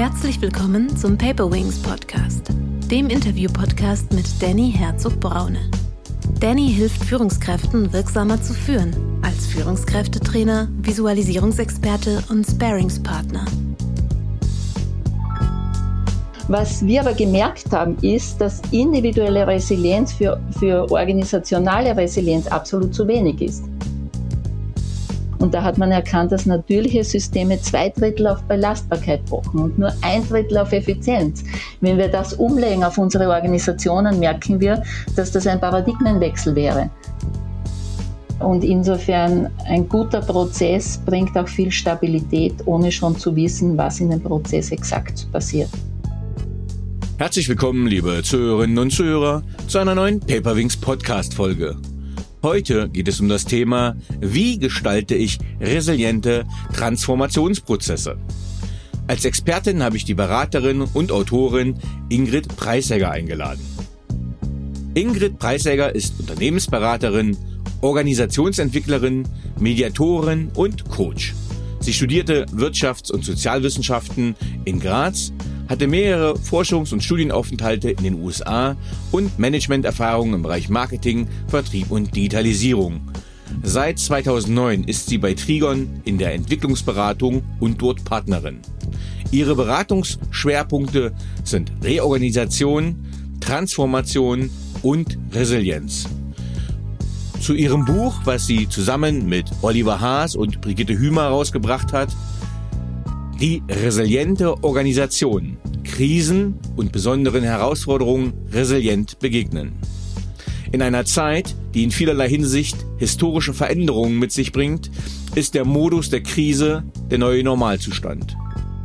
Herzlich willkommen zum Paper Wings Podcast, dem Interview-Podcast mit Danny Herzog-Braune. Danny hilft Führungskräften wirksamer zu führen, als Führungskräftetrainer, Visualisierungsexperte und Sparingspartner. Was wir aber gemerkt haben, ist, dass individuelle Resilienz für, für organisationale Resilienz absolut zu wenig ist. Und da hat man erkannt, dass natürliche Systeme zwei Drittel auf Belastbarkeit pochen und nur ein Drittel auf Effizienz. Wenn wir das umlegen auf unsere Organisationen, merken wir, dass das ein Paradigmenwechsel wäre. Und insofern ein guter Prozess bringt auch viel Stabilität, ohne schon zu wissen, was in dem Prozess exakt passiert. Herzlich willkommen, liebe Zuhörerinnen und Zuhörer, zu einer neuen Paperwings Podcast Folge. Heute geht es um das Thema, wie gestalte ich resiliente Transformationsprozesse. Als Expertin habe ich die Beraterin und Autorin Ingrid Preisegger eingeladen. Ingrid Preisegger ist Unternehmensberaterin, Organisationsentwicklerin, Mediatorin und Coach. Sie studierte Wirtschafts- und Sozialwissenschaften in Graz hatte mehrere Forschungs- und Studienaufenthalte in den USA und Managementerfahrungen im Bereich Marketing, Vertrieb und Digitalisierung. Seit 2009 ist sie bei Trigon in der Entwicklungsberatung und dort Partnerin. Ihre Beratungsschwerpunkte sind Reorganisation, Transformation und Resilienz. Zu ihrem Buch, was sie zusammen mit Oliver Haas und Brigitte Hümer herausgebracht hat, die resiliente Organisation Krisen und besonderen Herausforderungen resilient begegnen. In einer Zeit, die in vielerlei Hinsicht historische Veränderungen mit sich bringt, ist der Modus der Krise der neue Normalzustand.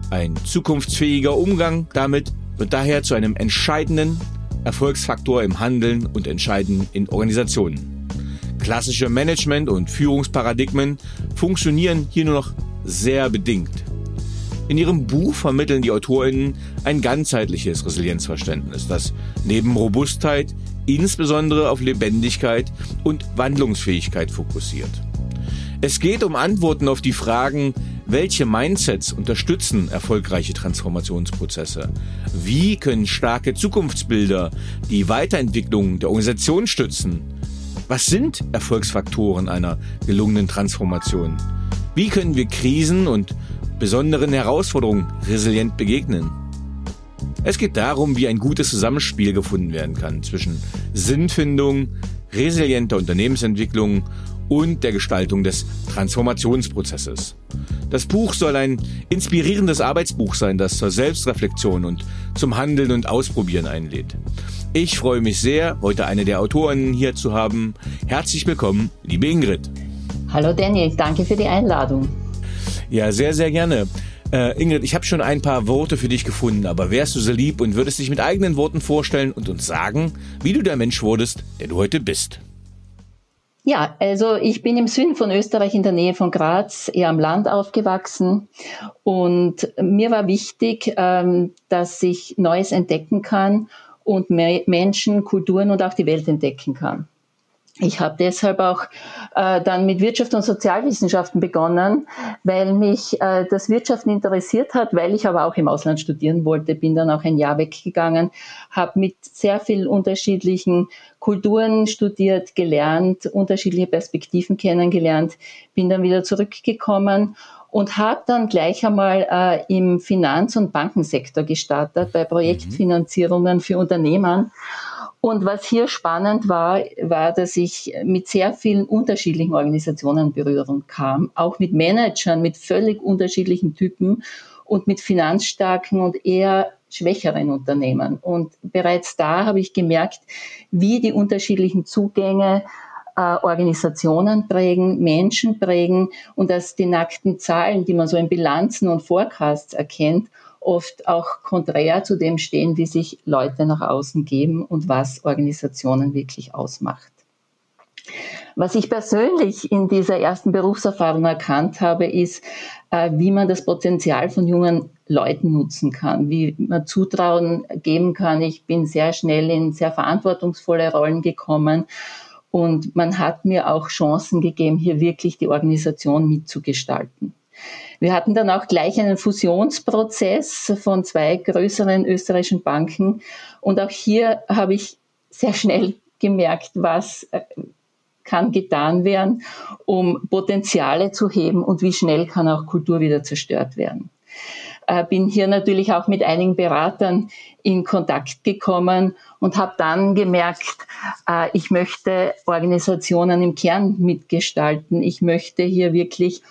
Ein zukunftsfähiger Umgang damit wird daher zu einem entscheidenden Erfolgsfaktor im Handeln und Entscheiden in Organisationen. Klassische Management- und Führungsparadigmen funktionieren hier nur noch sehr bedingt. In ihrem Buch vermitteln die AutorInnen ein ganzheitliches Resilienzverständnis, das neben Robustheit insbesondere auf Lebendigkeit und Wandlungsfähigkeit fokussiert. Es geht um Antworten auf die Fragen, welche Mindsets unterstützen erfolgreiche Transformationsprozesse? Wie können starke Zukunftsbilder die Weiterentwicklung der Organisation stützen? Was sind Erfolgsfaktoren einer gelungenen Transformation? Wie können wir Krisen und besonderen Herausforderungen resilient begegnen. Es geht darum, wie ein gutes Zusammenspiel gefunden werden kann zwischen Sinnfindung, resilienter Unternehmensentwicklung und der Gestaltung des Transformationsprozesses. Das Buch soll ein inspirierendes Arbeitsbuch sein, das zur Selbstreflexion und zum Handeln und Ausprobieren einlädt. Ich freue mich sehr, heute eine der Autoren hier zu haben. Herzlich willkommen, liebe Ingrid. Hallo Danny, danke für die Einladung. Ja, sehr, sehr gerne. Äh, Ingrid, ich habe schon ein paar Worte für dich gefunden, aber wärst du so lieb und würdest dich mit eigenen Worten vorstellen und uns sagen, wie du der Mensch wurdest, der du heute bist? Ja, also ich bin im Süden von Österreich in der Nähe von Graz, eher am Land aufgewachsen und mir war wichtig, ähm, dass ich Neues entdecken kann und Menschen, Kulturen und auch die Welt entdecken kann. Ich habe deshalb auch äh, dann mit Wirtschaft und Sozialwissenschaften begonnen, weil mich äh, das Wirtschaften interessiert hat, weil ich aber auch im Ausland studieren wollte, bin dann auch ein Jahr weggegangen, habe mit sehr vielen unterschiedlichen Kulturen studiert, gelernt, unterschiedliche Perspektiven kennengelernt, bin dann wieder zurückgekommen und habe dann gleich einmal äh, im Finanz- und Bankensektor gestartet bei Projektfinanzierungen für Unternehmen und was hier spannend war, war, dass ich mit sehr vielen unterschiedlichen Organisationen in Berührung kam, auch mit Managern, mit völlig unterschiedlichen Typen und mit finanzstarken und eher schwächeren Unternehmen. Und bereits da habe ich gemerkt, wie die unterschiedlichen Zugänge äh, Organisationen prägen, Menschen prägen und dass die nackten Zahlen, die man so in Bilanzen und Forecasts erkennt, oft auch konträr zu dem stehen, wie sich Leute nach außen geben und was Organisationen wirklich ausmacht. Was ich persönlich in dieser ersten Berufserfahrung erkannt habe, ist, äh, wie man das Potenzial von jungen Leuten nutzen kann, wie man Zutrauen geben kann. Ich bin sehr schnell in sehr verantwortungsvolle Rollen gekommen und man hat mir auch Chancen gegeben, hier wirklich die Organisation mitzugestalten. Wir hatten dann auch gleich einen Fusionsprozess von zwei größeren österreichischen Banken. Und auch hier habe ich sehr schnell gemerkt, was äh, kann getan werden, um Potenziale zu heben und wie schnell kann auch Kultur wieder zerstört werden. Äh, bin hier natürlich auch mit einigen Beratern in Kontakt gekommen und habe dann gemerkt, äh, ich möchte Organisationen im Kern mitgestalten. Ich möchte hier wirklich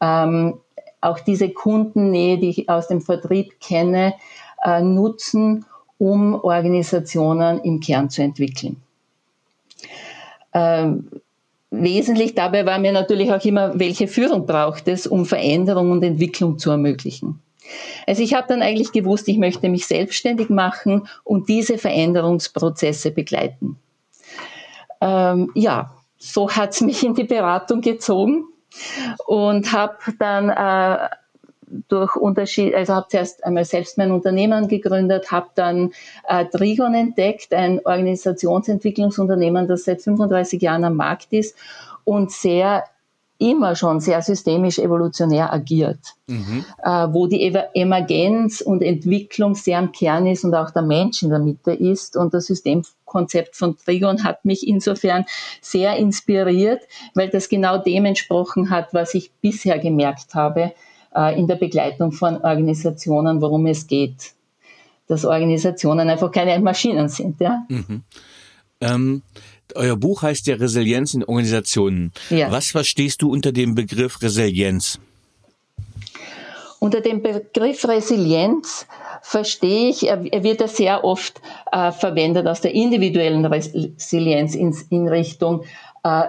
ähm, auch diese Kundennähe, die ich aus dem Vertrieb kenne, äh, nutzen, um Organisationen im Kern zu entwickeln. Ähm, wesentlich dabei war mir natürlich auch immer, welche Führung braucht es, um Veränderung und Entwicklung zu ermöglichen. Also ich habe dann eigentlich gewusst, ich möchte mich selbstständig machen und diese Veränderungsprozesse begleiten. Ähm, ja, so hat es mich in die Beratung gezogen und habe dann äh, durch Unterschied, also habe zuerst einmal selbst mein Unternehmen gegründet, habe dann äh, Trigon entdeckt, ein Organisationsentwicklungsunternehmen, das seit 35 Jahren am Markt ist und sehr immer schon sehr systemisch evolutionär agiert, mhm. äh, wo die Emergenz und Entwicklung sehr am Kern ist und auch der Mensch in der Mitte ist. Und das Systemkonzept von Trigon hat mich insofern sehr inspiriert, weil das genau dem entsprochen hat, was ich bisher gemerkt habe äh, in der Begleitung von Organisationen, worum es geht. Dass Organisationen einfach keine Maschinen sind. Ja? Mhm. Ähm euer Buch heißt ja Resilienz in Organisationen. Ja. Was verstehst du unter dem Begriff Resilienz? Unter dem Begriff Resilienz verstehe ich, er wird ja sehr oft äh, verwendet aus der individuellen Resilienz in, in Richtung, äh,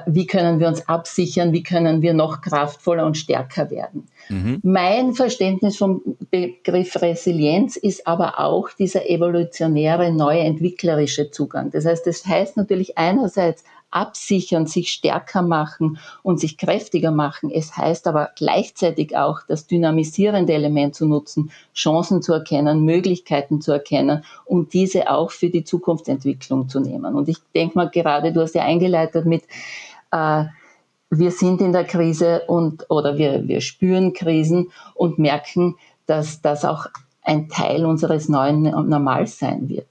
wie können wir uns absichern, wie können wir noch kraftvoller und stärker werden. Mhm. Mein Verständnis vom Begriff Resilienz ist aber auch dieser evolutionäre, neue entwicklerische Zugang. Das heißt, das heißt natürlich einerseits absichern, sich stärker machen und sich kräftiger machen. Es heißt aber gleichzeitig auch, das dynamisierende Element zu nutzen, Chancen zu erkennen, Möglichkeiten zu erkennen und diese auch für die Zukunftsentwicklung zu nehmen. Und ich denke mal gerade, du hast ja eingeleitet mit, äh, wir sind in der Krise und oder wir, wir spüren Krisen und merken, dass das auch ein Teil unseres neuen Normals sein wird.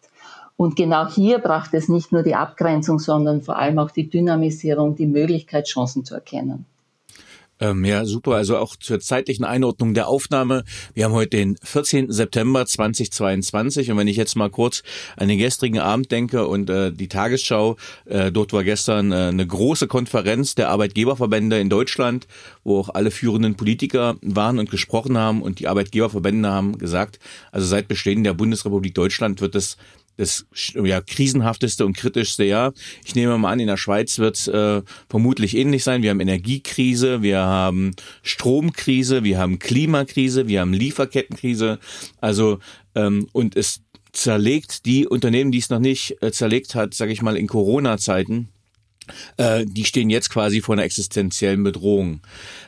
Und genau hier braucht es nicht nur die Abgrenzung, sondern vor allem auch die Dynamisierung, die Möglichkeit, Chancen zu erkennen. Ähm, ja, super. Also auch zur zeitlichen Einordnung der Aufnahme. Wir haben heute den 14. September 2022 und wenn ich jetzt mal kurz an den gestrigen Abend denke und äh, die Tagesschau, äh, dort war gestern äh, eine große Konferenz der Arbeitgeberverbände in Deutschland, wo auch alle führenden Politiker waren und gesprochen haben und die Arbeitgeberverbände haben gesagt, also seit Bestehen der Bundesrepublik Deutschland wird es das ja, krisenhafteste und kritischste Jahr. Ich nehme mal an, in der Schweiz wird es äh, vermutlich ähnlich sein. Wir haben Energiekrise, wir haben Stromkrise, wir haben Klimakrise, wir haben Lieferkettenkrise. Also ähm, und es zerlegt die Unternehmen, die es noch nicht äh, zerlegt hat, sage ich mal, in Corona-Zeiten äh, die stehen jetzt quasi vor einer existenziellen Bedrohung.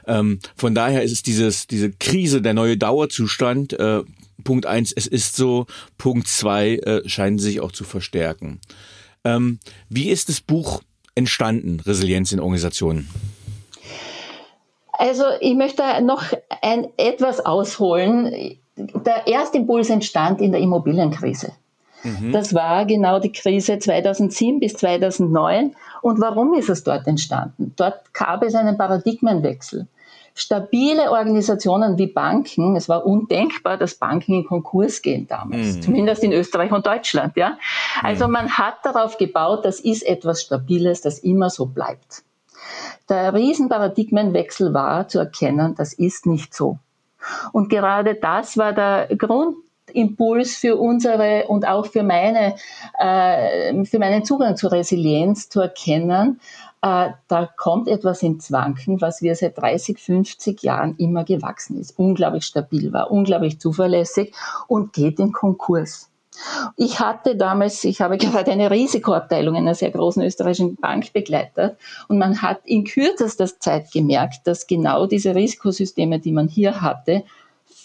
Ähm, von daher ist es dieses, diese Krise, der neue Dauerzustand, äh, Punkt eins, es ist so. Punkt zwei, äh, scheinen sich auch zu verstärken. Ähm, wie ist das Buch entstanden, Resilienz in Organisationen? Also ich möchte noch ein, etwas ausholen. Der erste Impuls entstand in der Immobilienkrise. Mhm. Das war genau die Krise 2007 bis 2009. Und warum ist es dort entstanden? Dort gab es einen Paradigmenwechsel stabile Organisationen wie Banken, es war undenkbar, dass Banken in Konkurs gehen damals, mhm. zumindest in Österreich und Deutschland. Ja? Also mhm. man hat darauf gebaut, das ist etwas Stabiles, das immer so bleibt. Der Riesenparadigmenwechsel war zu erkennen, das ist nicht so. Und gerade das war der Grundimpuls für unsere und auch für meine, äh, für meinen Zugang zur Resilienz zu erkennen, äh, da kommt etwas ins Wanken, was wir seit 30, 50 Jahren immer gewachsen ist, unglaublich stabil war, unglaublich zuverlässig und geht in Konkurs. Ich hatte damals, ich habe gerade eine Risikoabteilung einer sehr großen österreichischen Bank begleitet und man hat in kürzester Zeit gemerkt, dass genau diese Risikosysteme, die man hier hatte,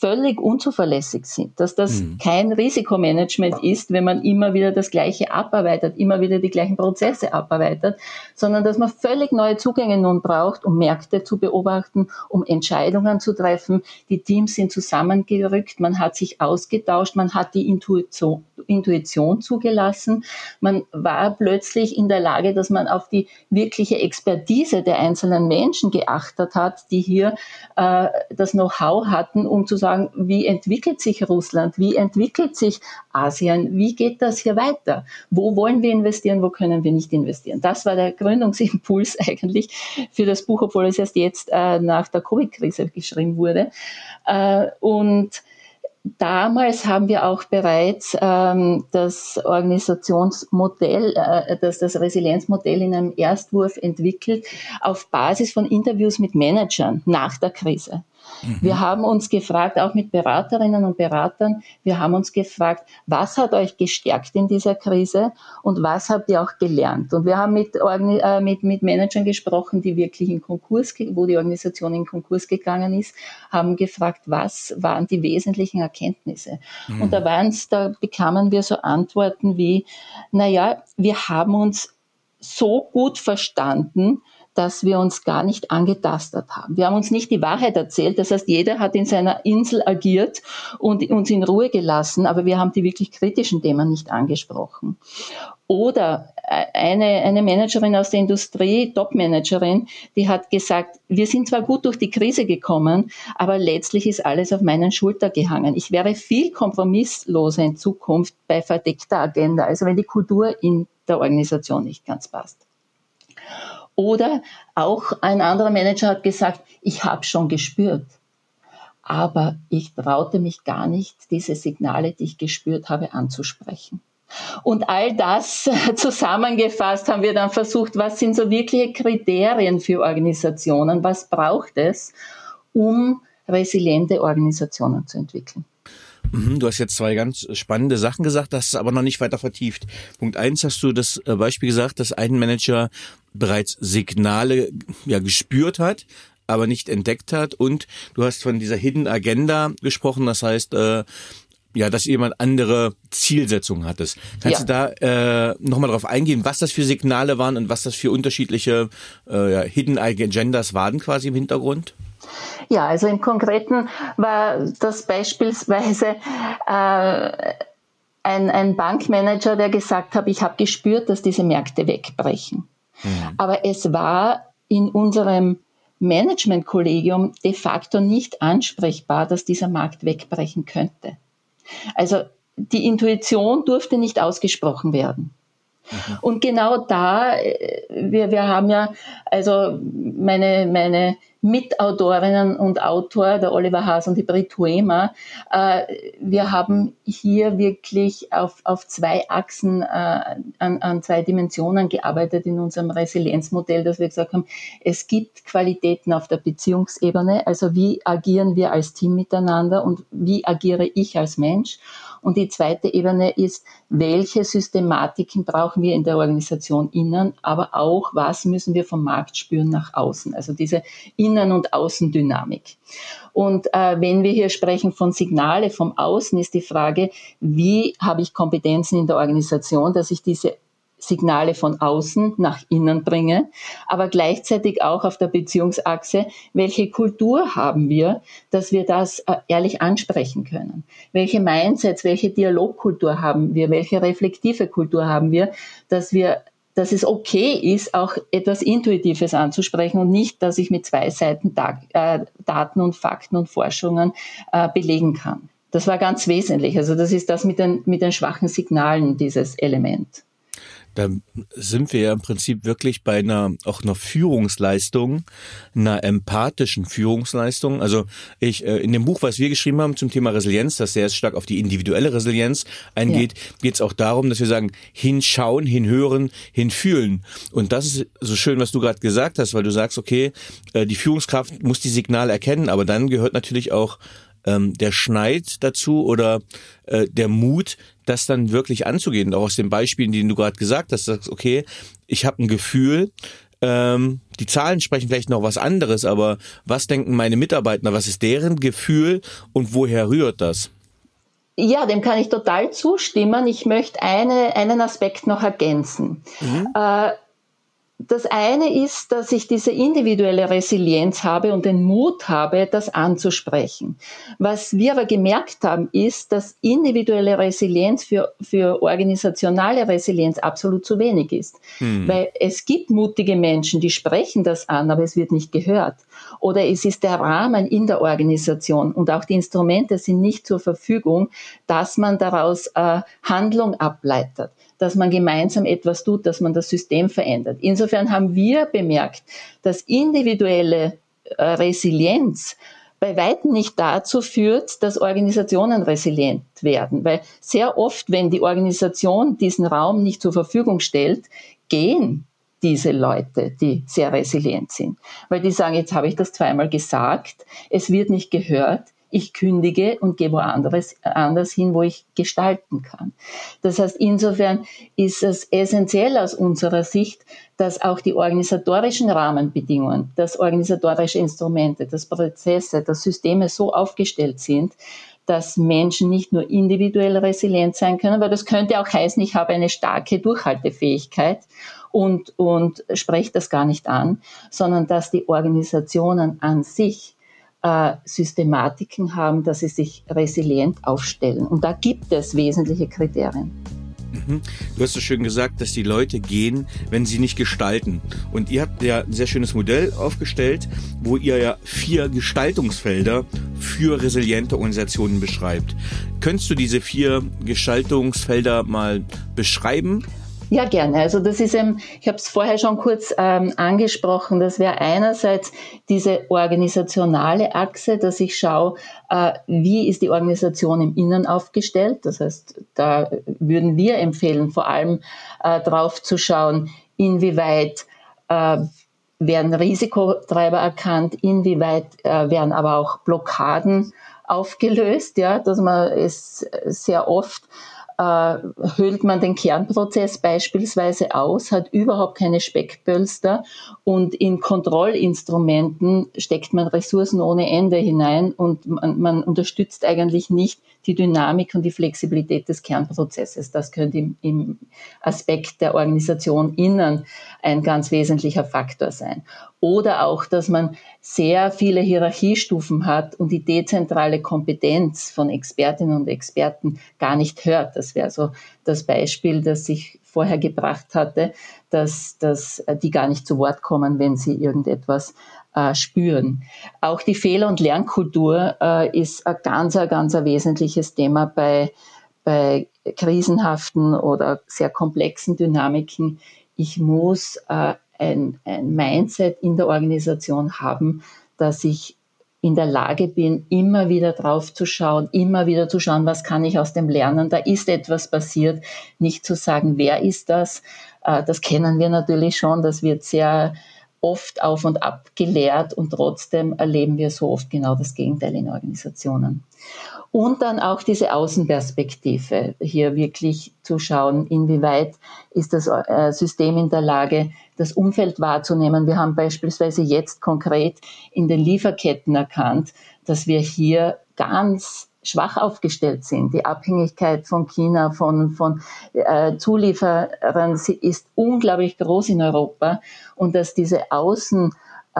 völlig unzuverlässig sind, dass das mhm. kein Risikomanagement ist, wenn man immer wieder das Gleiche abarbeitet, immer wieder die gleichen Prozesse abarbeitet, sondern dass man völlig neue Zugänge nun braucht, um Märkte zu beobachten, um Entscheidungen zu treffen. Die Teams sind zusammengerückt, man hat sich ausgetauscht, man hat die Intuition, Intuition zugelassen, man war plötzlich in der Lage, dass man auf die wirkliche Expertise der einzelnen Menschen geachtet hat, die hier äh, das Know-how hatten, um zu sagen, wie entwickelt sich Russland, wie entwickelt sich Asien, wie geht das hier weiter, wo wollen wir investieren, wo können wir nicht investieren. Das war der Gründungsimpuls eigentlich für das Buch, obwohl es erst jetzt äh, nach der Covid-Krise geschrieben wurde. Äh, und Damals haben wir auch bereits ähm, das Organisationsmodell, äh, das, das Resilienzmodell in einem Erstwurf entwickelt auf Basis von Interviews mit Managern nach der Krise. Mhm. Wir haben uns gefragt, auch mit Beraterinnen und Beratern, wir haben uns gefragt, was hat euch gestärkt in dieser Krise und was habt ihr auch gelernt? Und wir haben mit, äh, mit, mit Managern gesprochen, die wirklich in Konkurs, wo die Organisation in Konkurs gegangen ist, haben gefragt, was waren die wesentlichen Erkenntnisse? Mhm. Und da waren's, da bekamen wir so Antworten wie, naja, wir haben uns so gut verstanden, dass wir uns gar nicht angetastet haben. Wir haben uns nicht die Wahrheit erzählt. Das heißt, jeder hat in seiner Insel agiert und uns in Ruhe gelassen, aber wir haben die wirklich kritischen Themen nicht angesprochen. Oder eine, eine Managerin aus der Industrie, Top-Managerin, die hat gesagt, wir sind zwar gut durch die Krise gekommen, aber letztlich ist alles auf meinen Schulter gehangen. Ich wäre viel kompromissloser in Zukunft bei verdeckter Agenda, also wenn die Kultur in der Organisation nicht ganz passt. Oder auch ein anderer Manager hat gesagt, ich habe schon gespürt, aber ich traute mich gar nicht, diese Signale, die ich gespürt habe, anzusprechen. Und all das zusammengefasst haben wir dann versucht, was sind so wirkliche Kriterien für Organisationen, was braucht es, um resiliente Organisationen zu entwickeln. Mhm, du hast jetzt zwei ganz spannende Sachen gesagt, das ist aber noch nicht weiter vertieft. Punkt eins hast du das äh, Beispiel gesagt, dass ein Manager bereits Signale ja gespürt hat, aber nicht entdeckt hat. Und du hast von dieser Hidden Agenda gesprochen, das heißt, äh, ja, dass jemand andere Zielsetzungen hattest. Kannst ja. du da äh, nochmal drauf eingehen, was das für Signale waren und was das für unterschiedliche äh, ja, Hidden Agendas waren quasi im Hintergrund? Ja, also im Konkreten war das beispielsweise äh, ein, ein Bankmanager, der gesagt hat, ich habe gespürt, dass diese Märkte wegbrechen. Mhm. Aber es war in unserem Managementkollegium de facto nicht ansprechbar, dass dieser Markt wegbrechen könnte. Also die Intuition durfte nicht ausgesprochen werden. Mhm. Und genau da, äh, wir, wir haben ja, also meine, meine Mitautorinnen und Autor, der Oliver Haas und die Brit Huema, äh, wir haben hier wirklich auf, auf zwei Achsen, äh, an, an zwei Dimensionen gearbeitet in unserem Resilienzmodell, dass wir gesagt haben, es gibt Qualitäten auf der Beziehungsebene, also wie agieren wir als Team miteinander und wie agiere ich als Mensch. Und die zweite Ebene ist, welche Systematiken brauchen wir in der Organisation innen, aber auch, was müssen wir vom Markt spüren nach außen. Also diese Innen- und Außendynamik. Und äh, wenn wir hier sprechen von Signale vom Außen, ist die Frage, wie habe ich Kompetenzen in der Organisation, dass ich diese Signale von außen nach innen bringe, aber gleichzeitig auch auf der Beziehungsachse, welche Kultur haben wir, dass wir das äh, ehrlich ansprechen können? Welche Mindsets, welche Dialogkultur haben wir, welche reflektive Kultur haben wir, dass wir dass es okay ist, auch etwas Intuitives anzusprechen und nicht, dass ich mit zwei Seiten äh, Daten und Fakten und Forschungen äh, belegen kann. Das war ganz wesentlich. Also das ist das mit den, mit den schwachen Signalen, dieses Element da sind wir ja im Prinzip wirklich bei einer auch einer Führungsleistung, einer empathischen Führungsleistung. Also ich äh, in dem Buch, was wir geschrieben haben zum Thema Resilienz, das sehr stark auf die individuelle Resilienz eingeht, ja. geht es auch darum, dass wir sagen, hinschauen, hinhören, hinfühlen. Und das ist so schön, was du gerade gesagt hast, weil du sagst, okay, äh, die Führungskraft muss die Signale erkennen, aber dann gehört natürlich auch ähm, der Schneid dazu oder äh, der Mut, das dann wirklich anzugehen. Auch aus den Beispielen, die du gerade gesagt hast, sagst, okay, ich habe ein Gefühl, ähm, die Zahlen sprechen vielleicht noch was anderes, aber was denken meine Mitarbeiter, was ist deren Gefühl und woher rührt das? Ja, dem kann ich total zustimmen. Ich möchte eine, einen Aspekt noch ergänzen. Mhm. Äh, das eine ist, dass ich diese individuelle Resilienz habe und den Mut habe, das anzusprechen. Was wir aber gemerkt haben, ist, dass individuelle Resilienz für, für organisationale Resilienz absolut zu wenig ist. Hm. Weil es gibt mutige Menschen, die sprechen das an, aber es wird nicht gehört. Oder es ist der Rahmen in der Organisation und auch die Instrumente sind nicht zur Verfügung, dass man daraus äh, Handlung ableitet dass man gemeinsam etwas tut, dass man das System verändert. Insofern haben wir bemerkt, dass individuelle äh, Resilienz bei weitem nicht dazu führt, dass Organisationen resilient werden. Weil sehr oft, wenn die Organisation diesen Raum nicht zur Verfügung stellt, gehen diese Leute, die sehr resilient sind. Weil die sagen, jetzt habe ich das zweimal gesagt, es wird nicht gehört, ich kündige und gehe woanders anders hin, wo ich gestalten kann. Das heißt, insofern ist es essentiell aus unserer Sicht, dass auch die organisatorischen Rahmenbedingungen, dass organisatorische Instrumente, dass Prozesse, dass Systeme so aufgestellt sind, dass Menschen nicht nur individuell resilient sein können, weil das könnte auch heißen, ich habe eine starke Durchhaltefähigkeit und, und spreche das gar nicht an, sondern dass die Organisationen an sich äh, Systematiken haben, dass sie sich resilient aufstellen. Und da gibt es wesentliche Kriterien. Mhm. Du hast so schön gesagt, dass die Leute gehen, wenn sie nicht gestalten. Und ihr habt ja ein sehr schönes Modell aufgestellt, wo ihr ja vier Gestaltungsfelder für resiliente Organisationen beschreibt. Könntest du diese vier Gestaltungsfelder mal beschreiben? Ja, gerne. Also das ist eben, ich habe es vorher schon kurz ähm, angesprochen, das wäre einerseits diese organisationale Achse, dass ich schaue, äh, wie ist die Organisation im Innen aufgestellt. Das heißt, da würden wir empfehlen, vor allem äh, drauf zu schauen, inwieweit äh, werden Risikotreiber erkannt, inwieweit äh, werden aber auch Blockaden aufgelöst, ja, dass man es sehr oft äh, höhlt man den Kernprozess beispielsweise aus, hat überhaupt keine Speckbölster und in Kontrollinstrumenten steckt man Ressourcen ohne Ende hinein und man, man unterstützt eigentlich nicht die Dynamik und die Flexibilität des Kernprozesses. Das könnte im, im Aspekt der Organisation innen ein ganz wesentlicher Faktor sein. Oder auch, dass man sehr viele Hierarchiestufen hat und die dezentrale Kompetenz von Expertinnen und Experten gar nicht hört. Das wäre so das Beispiel, das ich vorher gebracht hatte, dass, dass die gar nicht zu Wort kommen, wenn sie irgendetwas äh, spüren. Auch die Fehler- und Lernkultur äh, ist ein ganz, ein ganz ein wesentliches Thema bei, bei krisenhaften oder sehr komplexen Dynamiken. Ich muss äh, ein, ein Mindset in der Organisation haben, dass ich in der Lage bin, immer wieder drauf zu schauen, immer wieder zu schauen, was kann ich aus dem lernen. Da ist etwas passiert. Nicht zu sagen, wer ist das? Äh, das kennen wir natürlich schon. Das wird sehr oft auf und ab gelehrt und trotzdem erleben wir so oft genau das Gegenteil in Organisationen. Und dann auch diese Außenperspektive, hier wirklich zu schauen, inwieweit ist das äh, System in der Lage, das Umfeld wahrzunehmen. Wir haben beispielsweise jetzt konkret in den Lieferketten erkannt, dass wir hier ganz schwach aufgestellt sind. Die Abhängigkeit von China, von, von äh, Zulieferern ist unglaublich groß in Europa und dass diese Außenresilienz äh,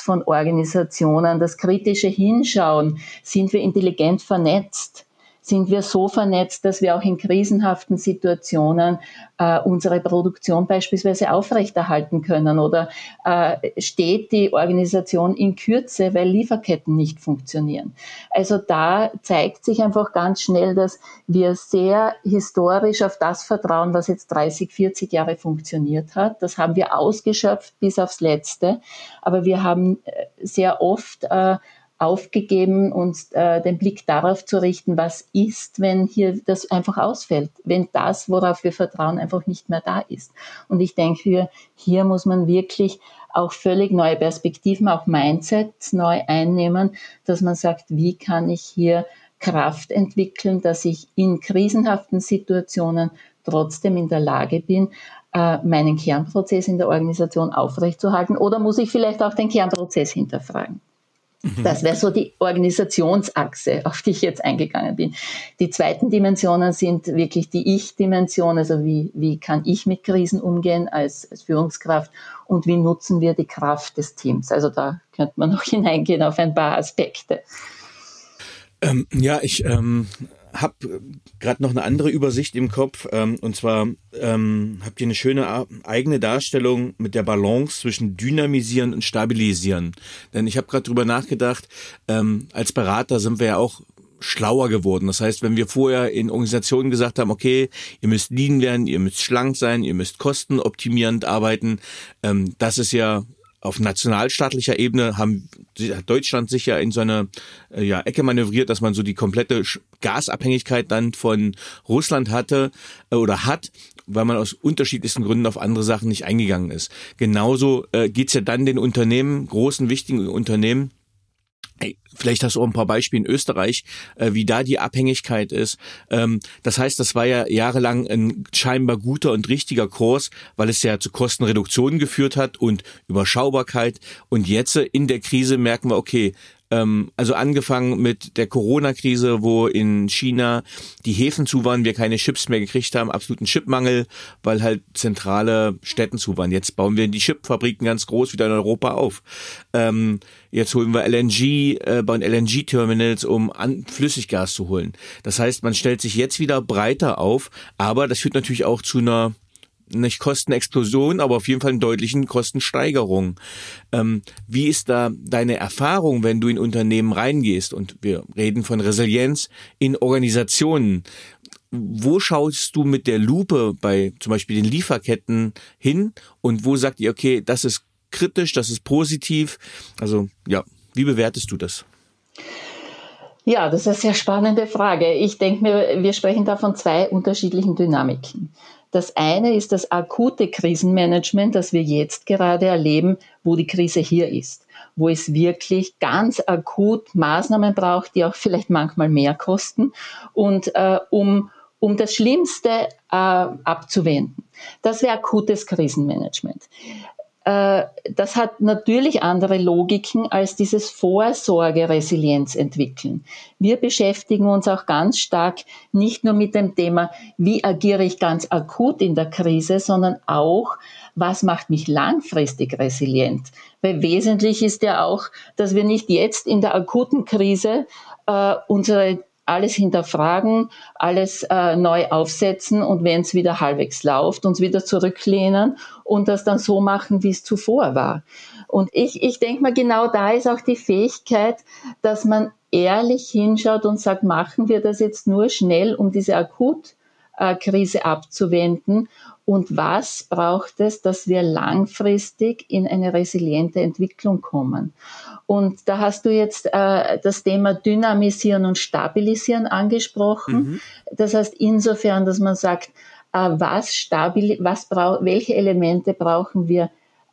von Organisationen, das kritische Hinschauen, sind wir intelligent vernetzt? Sind wir so vernetzt, dass wir auch in krisenhaften Situationen äh, unsere Produktion beispielsweise aufrechterhalten können oder äh, steht die Organisation in Kürze, weil Lieferketten nicht funktionieren. Also da zeigt sich einfach ganz schnell, dass wir sehr historisch auf das vertrauen, was jetzt 30, 40 Jahre funktioniert hat. Das haben wir ausgeschöpft bis aufs Letzte, aber wir haben äh, sehr oft äh, aufgegeben, uns äh, den Blick darauf zu richten, was ist, wenn hier das einfach ausfällt, wenn das, worauf wir vertrauen, einfach nicht mehr da ist. Und ich denke, hier, hier muss man wirklich auch völlig neue Perspektiven, auch Mindsets neu einnehmen, dass man sagt, wie kann ich hier Kraft entwickeln, dass ich in krisenhaften Situationen trotzdem in der Lage bin, äh, meinen Kernprozess in der Organisation aufrechtzuerhalten oder muss ich vielleicht auch den Kernprozess hinterfragen? Mhm. Das wäre so die Organisationsachse, auf die ich jetzt eingegangen bin. Die zweiten Dimensionen sind wirklich die Ich-Dimension, also wie, wie kann ich mit Krisen umgehen als, als Führungskraft und wie nutzen wir die Kraft des Teams. Also da könnte man noch hineingehen auf ein paar Aspekte. Ähm, ja, ich ähm, habe gerade noch eine andere Übersicht im Kopf. Ähm, und zwar ähm, habt ihr eine schöne eigene Darstellung mit der Balance zwischen dynamisieren und stabilisieren. Denn ich habe gerade drüber nachgedacht, ähm, als Berater sind wir ja auch schlauer geworden. Das heißt, wenn wir vorher in Organisationen gesagt haben, okay, ihr müsst lean werden, ihr müsst schlank sein, ihr müsst kostenoptimierend arbeiten, ähm, das ist ja auf nationalstaatlicher Ebene haben hat Deutschland sich ja in so eine äh, ja, Ecke manövriert, dass man so die komplette Gasabhängigkeit dann von Russland hatte äh, oder hat, weil man aus unterschiedlichsten Gründen auf andere Sachen nicht eingegangen ist. Genauso äh, geht's ja dann den Unternehmen, großen, wichtigen Unternehmen, Hey, vielleicht hast du auch ein paar Beispiele in Österreich, äh, wie da die Abhängigkeit ist. Ähm, das heißt, das war ja jahrelang ein scheinbar guter und richtiger Kurs, weil es ja zu Kostenreduktionen geführt hat und Überschaubarkeit. Und jetzt in der Krise merken wir, okay, ähm, also angefangen mit der Corona-Krise, wo in China die Häfen zu waren, wir keine Chips mehr gekriegt haben, absoluten Chipmangel, weil halt zentrale Städten zu waren. Jetzt bauen wir die Chipfabriken ganz groß wieder in Europa auf. Ähm, jetzt holen wir LNG, äh, bauen LNG-Terminals, um an Flüssiggas zu holen. Das heißt, man stellt sich jetzt wieder breiter auf, aber das führt natürlich auch zu einer nicht Kostenexplosion, aber auf jeden Fall einen deutlichen Kostensteigerung. Ähm, wie ist da deine Erfahrung, wenn du in Unternehmen reingehst? Und wir reden von Resilienz in Organisationen. Wo schaust du mit der Lupe bei zum Beispiel den Lieferketten hin und wo sagt ihr, okay, das ist kritisch, das ist positiv? Also ja, wie bewertest du das? Ja, das ist eine sehr spannende Frage. Ich denke mir, wir sprechen da von zwei unterschiedlichen Dynamiken. Das eine ist das akute Krisenmanagement, das wir jetzt gerade erleben, wo die Krise hier ist, wo es wirklich ganz akut Maßnahmen braucht, die auch vielleicht manchmal mehr kosten und äh, um um das Schlimmste äh, abzuwenden. Das wäre akutes Krisenmanagement. Äh, das hat natürlich andere Logiken als dieses Vorsorgeresilienz entwickeln. Wir beschäftigen uns auch ganz stark nicht nur mit dem Thema, wie agiere ich ganz akut in der Krise, sondern auch, was macht mich langfristig resilient? Weil wesentlich ist ja auch, dass wir nicht jetzt in der akuten Krise äh, unsere alles hinterfragen, alles äh, neu aufsetzen und wenn es wieder halbwegs läuft, uns wieder zurücklehnen und das dann so machen, wie es zuvor war. Und ich, ich denke mal, genau da ist auch die Fähigkeit, dass man ehrlich hinschaut und sagt, machen wir das jetzt nur schnell, um diese Akutkrise abzuwenden und was braucht es, dass wir langfristig in eine resiliente Entwicklung kommen. Und da hast du jetzt äh, das Thema Dynamisieren und Stabilisieren angesprochen. Mhm. Das heißt insofern, dass man sagt, äh, was stabil, was welche Elemente brauchen wir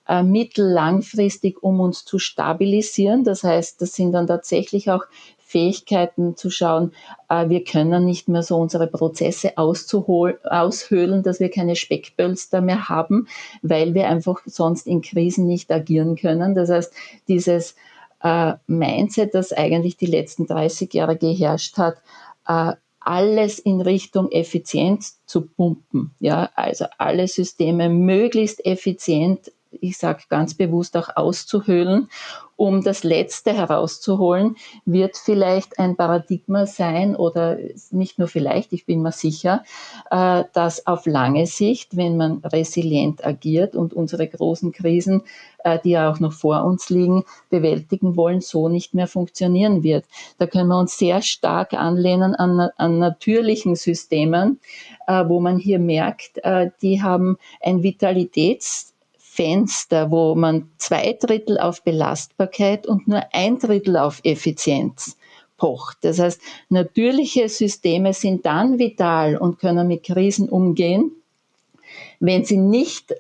äh, mittellangfristig, um uns zu stabilisieren. Das heißt, das sind dann tatsächlich auch Fähigkeiten zu schauen, äh, wir können nicht mehr so unsere Prozesse aushöhlen, dass wir keine Speckbölster mehr haben, weil wir einfach sonst in Krisen nicht agieren können. Das heißt, dieses äh, Mindset, das eigentlich die letzten 30 Jahre geherrscht hat, äh, alles in Richtung Effizienz zu pumpen. Ja, also alle Systeme möglichst effizient ich sage ganz bewusst auch auszuhöhlen, um das Letzte herauszuholen, wird vielleicht ein Paradigma sein oder nicht nur vielleicht, ich bin mir sicher, äh, dass auf lange Sicht, wenn man resilient agiert und unsere großen Krisen, äh, die ja auch noch vor uns liegen, bewältigen wollen, so nicht mehr funktionieren wird. Da können wir uns sehr stark anlehnen an, an natürlichen Systemen, äh, wo man hier merkt, die haben ein Vitalitäts Fenster, wo man zwei Drittel auf Belastbarkeit und nur ein Drittel auf Effizienz pocht. Das heißt, natürliche Systeme sind dann vital und können mit Krisen umgehen, wenn sie nicht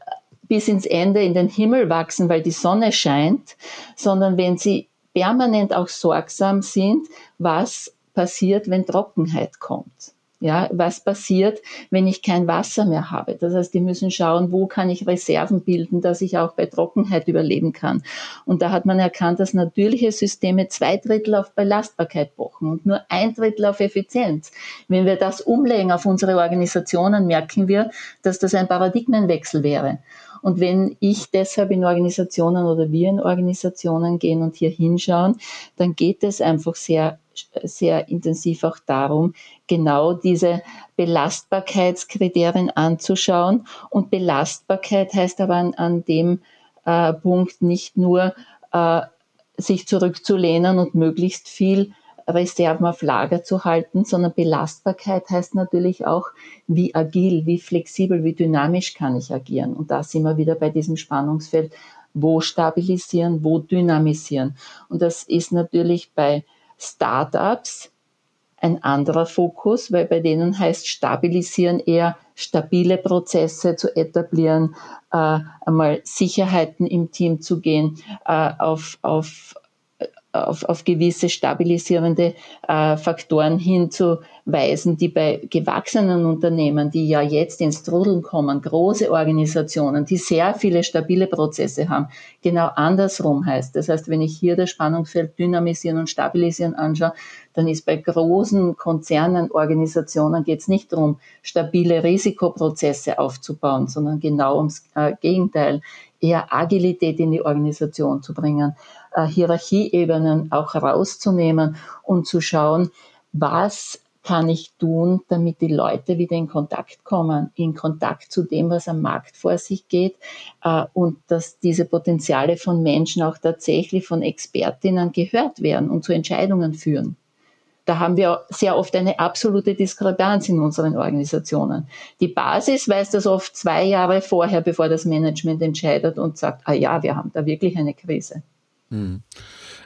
bis ins Ende in den Himmel wachsen, weil die Sonne scheint, sondern wenn sie permanent auch sorgsam sind, was passiert, wenn Trockenheit kommt. Ja, was passiert, wenn ich kein Wasser mehr habe? Das heißt, die müssen schauen, wo kann ich Reserven bilden, dass ich auch bei Trockenheit überleben kann. Und da hat man erkannt, dass natürliche Systeme zwei Drittel auf Belastbarkeit pochen und nur ein Drittel auf Effizienz. Wenn wir das umlegen auf unsere Organisationen, merken wir, dass das ein Paradigmenwechsel wäre. Und wenn ich deshalb in Organisationen oder wir in Organisationen gehen und hier hinschauen, dann geht es einfach sehr sehr intensiv auch darum, genau diese Belastbarkeitskriterien anzuschauen. Und Belastbarkeit heißt aber an, an dem äh, Punkt nicht nur äh, sich zurückzulehnen und möglichst viel Reserven auf Lager zu halten, sondern Belastbarkeit heißt natürlich auch, wie agil, wie flexibel, wie dynamisch kann ich agieren. Und da sind wir wieder bei diesem Spannungsfeld, wo stabilisieren, wo dynamisieren. Und das ist natürlich bei Startups. Ein anderer Fokus, weil bei denen heißt stabilisieren eher stabile Prozesse zu etablieren, äh, einmal Sicherheiten im Team zu gehen, äh, auf, auf auf, auf gewisse stabilisierende äh, Faktoren hinzuweisen, die bei gewachsenen Unternehmen, die ja jetzt ins Trudeln kommen, große Organisationen, die sehr viele stabile Prozesse haben, genau andersrum heißt. Das heißt, wenn ich hier das Spannungsfeld dynamisieren und stabilisieren anschaue, dann ist bei großen Konzernen, Organisationen geht es nicht darum, stabile Risikoprozesse aufzubauen, sondern genau ums äh, Gegenteil, eher Agilität in die Organisation zu bringen, äh, Hierarchieebenen auch rauszunehmen und zu schauen, was kann ich tun, damit die Leute wieder in Kontakt kommen, in Kontakt zu dem, was am Markt vor sich geht äh, und dass diese Potenziale von Menschen auch tatsächlich von Expertinnen gehört werden und zu Entscheidungen führen. Da haben wir sehr oft eine absolute Diskrepanz in unseren Organisationen. Die Basis weiß das oft zwei Jahre vorher, bevor das Management entscheidet und sagt, ah ja, wir haben da wirklich eine Krise. Hm.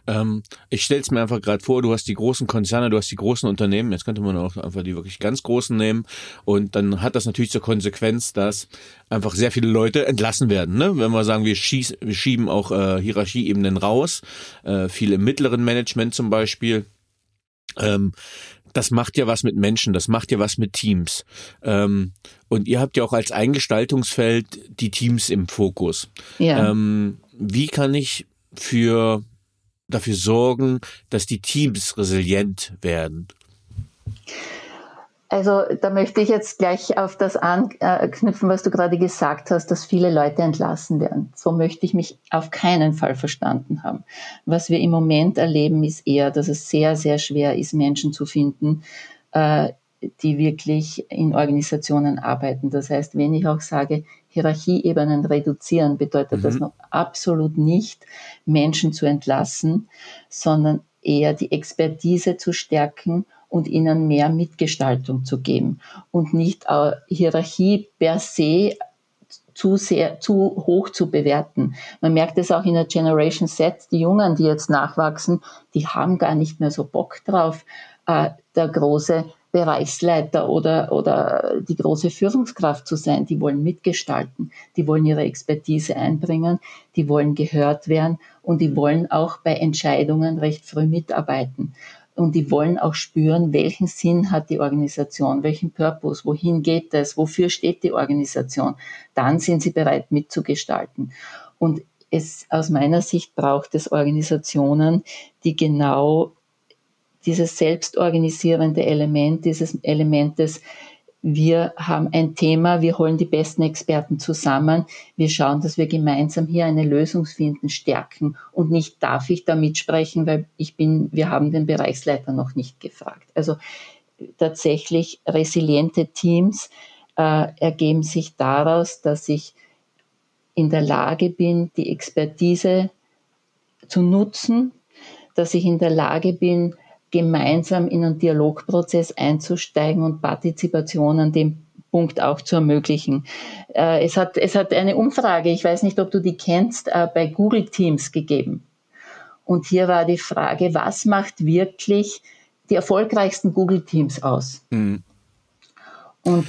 Ähm, ich stelle es mir einfach gerade vor, du hast die großen Konzerne, du hast die großen Unternehmen, jetzt könnte man auch einfach die wirklich ganz großen nehmen und dann hat das natürlich zur Konsequenz, dass einfach sehr viele Leute entlassen werden. Ne? Wenn wir sagen, wir, schieß, wir schieben auch äh, Hierarchieebenen raus, äh, viel im mittleren Management zum Beispiel. Ähm, das macht ja was mit Menschen, das macht ja was mit Teams. Ähm, und ihr habt ja auch als Eingestaltungsfeld die Teams im Fokus. Ja. Ähm, wie kann ich für dafür sorgen, dass die Teams resilient werden? Also da möchte ich jetzt gleich auf das anknüpfen, was du gerade gesagt hast, dass viele Leute entlassen werden. So möchte ich mich auf keinen Fall verstanden haben. Was wir im Moment erleben, ist eher, dass es sehr, sehr schwer ist, Menschen zu finden, äh, die wirklich in Organisationen arbeiten. Das heißt, wenn ich auch sage, Hierarchieebenen reduzieren, bedeutet mhm. das noch absolut nicht, Menschen zu entlassen, sondern eher die Expertise zu stärken und ihnen mehr Mitgestaltung zu geben und nicht Hierarchie per se zu sehr, zu hoch zu bewerten. Man merkt es auch in der Generation Z, die Jungen, die jetzt nachwachsen, die haben gar nicht mehr so Bock drauf, äh, der große Bereichsleiter oder, oder die große Führungskraft zu sein. Die wollen mitgestalten, die wollen ihre Expertise einbringen, die wollen gehört werden und die wollen auch bei Entscheidungen recht früh mitarbeiten. Und die wollen auch spüren, welchen Sinn hat die Organisation, welchen Purpose, wohin geht es, wofür steht die Organisation. Dann sind sie bereit mitzugestalten. Und es aus meiner Sicht braucht es Organisationen, die genau dieses selbstorganisierende Element, dieses Element des wir haben ein Thema, wir holen die besten Experten zusammen, wir schauen, dass wir gemeinsam hier eine Lösung finden, stärken und nicht darf ich da mitsprechen, weil ich bin, wir haben den Bereichsleiter noch nicht gefragt. Also tatsächlich resiliente Teams äh, ergeben sich daraus, dass ich in der Lage bin, die Expertise zu nutzen, dass ich in der Lage bin, gemeinsam in einen Dialogprozess einzusteigen und Partizipation an dem Punkt auch zu ermöglichen. Äh, es, hat, es hat eine Umfrage, ich weiß nicht, ob du die kennst, äh, bei Google Teams gegeben. Und hier war die Frage, was macht wirklich die erfolgreichsten Google Teams aus? Mhm. Und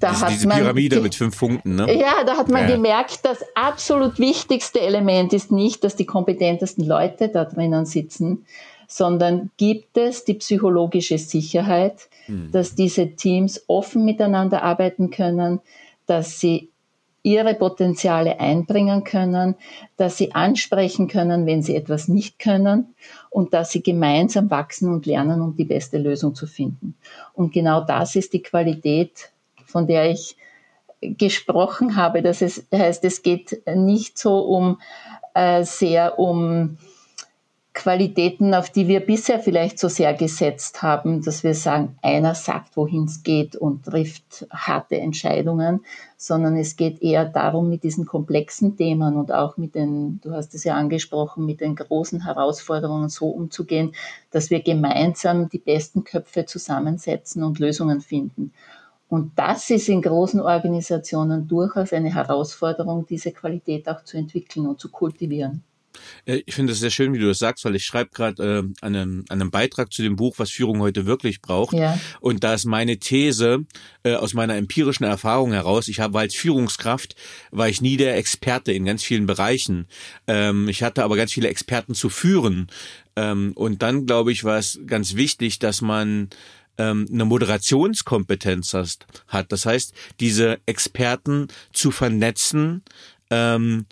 da diese, hat diese man Pyramide mit fünf Punkten, ne? Ja, da hat man ja. gemerkt, das absolut wichtigste Element ist nicht, dass die kompetentesten Leute da drinnen sitzen, sondern gibt es die psychologische Sicherheit, mhm. dass diese Teams offen miteinander arbeiten können, dass sie ihre Potenziale einbringen können, dass sie ansprechen können, wenn sie etwas nicht können und dass sie gemeinsam wachsen und lernen, um die beste Lösung zu finden. Und genau das ist die Qualität, von der ich gesprochen habe. Das heißt, es geht nicht so um äh, sehr um Qualitäten, auf die wir bisher vielleicht so sehr gesetzt haben, dass wir sagen, einer sagt, wohin es geht und trifft harte Entscheidungen, sondern es geht eher darum, mit diesen komplexen Themen und auch mit den, du hast es ja angesprochen, mit den großen Herausforderungen so umzugehen, dass wir gemeinsam die besten Köpfe zusammensetzen und Lösungen finden. Und das ist in großen Organisationen durchaus eine Herausforderung, diese Qualität auch zu entwickeln und zu kultivieren. Äh, ich finde es sehr schön, wie du das sagst, weil ich schreibe gerade äh, an, einem, an einem Beitrag zu dem Buch, was Führung heute wirklich braucht. Ja. Und da ist meine These äh, aus meiner empirischen Erfahrung heraus, ich habe als Führungskraft, war ich nie der Experte in ganz vielen Bereichen. Ähm, ich hatte aber ganz viele Experten zu führen. Ähm, und dann, glaube ich, war es ganz wichtig, dass man ähm, eine Moderationskompetenz hast, hat. Das heißt, diese Experten zu vernetzen, ähm,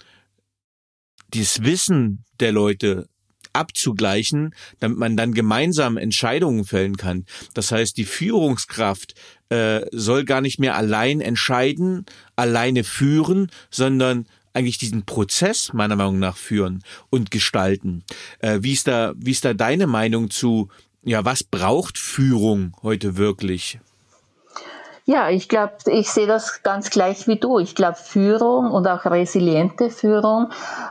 dieses Wissen der Leute abzugleichen, damit man dann gemeinsam Entscheidungen fällen kann. Das heißt, die Führungskraft äh, soll gar nicht mehr allein entscheiden, alleine führen, sondern eigentlich diesen Prozess meiner Meinung nach führen und gestalten. Äh, wie ist da, wie ist da deine Meinung zu, ja, was braucht Führung heute wirklich? Ja, ich glaube, ich sehe das ganz gleich wie du. Ich glaube, Führung und auch resiliente Führung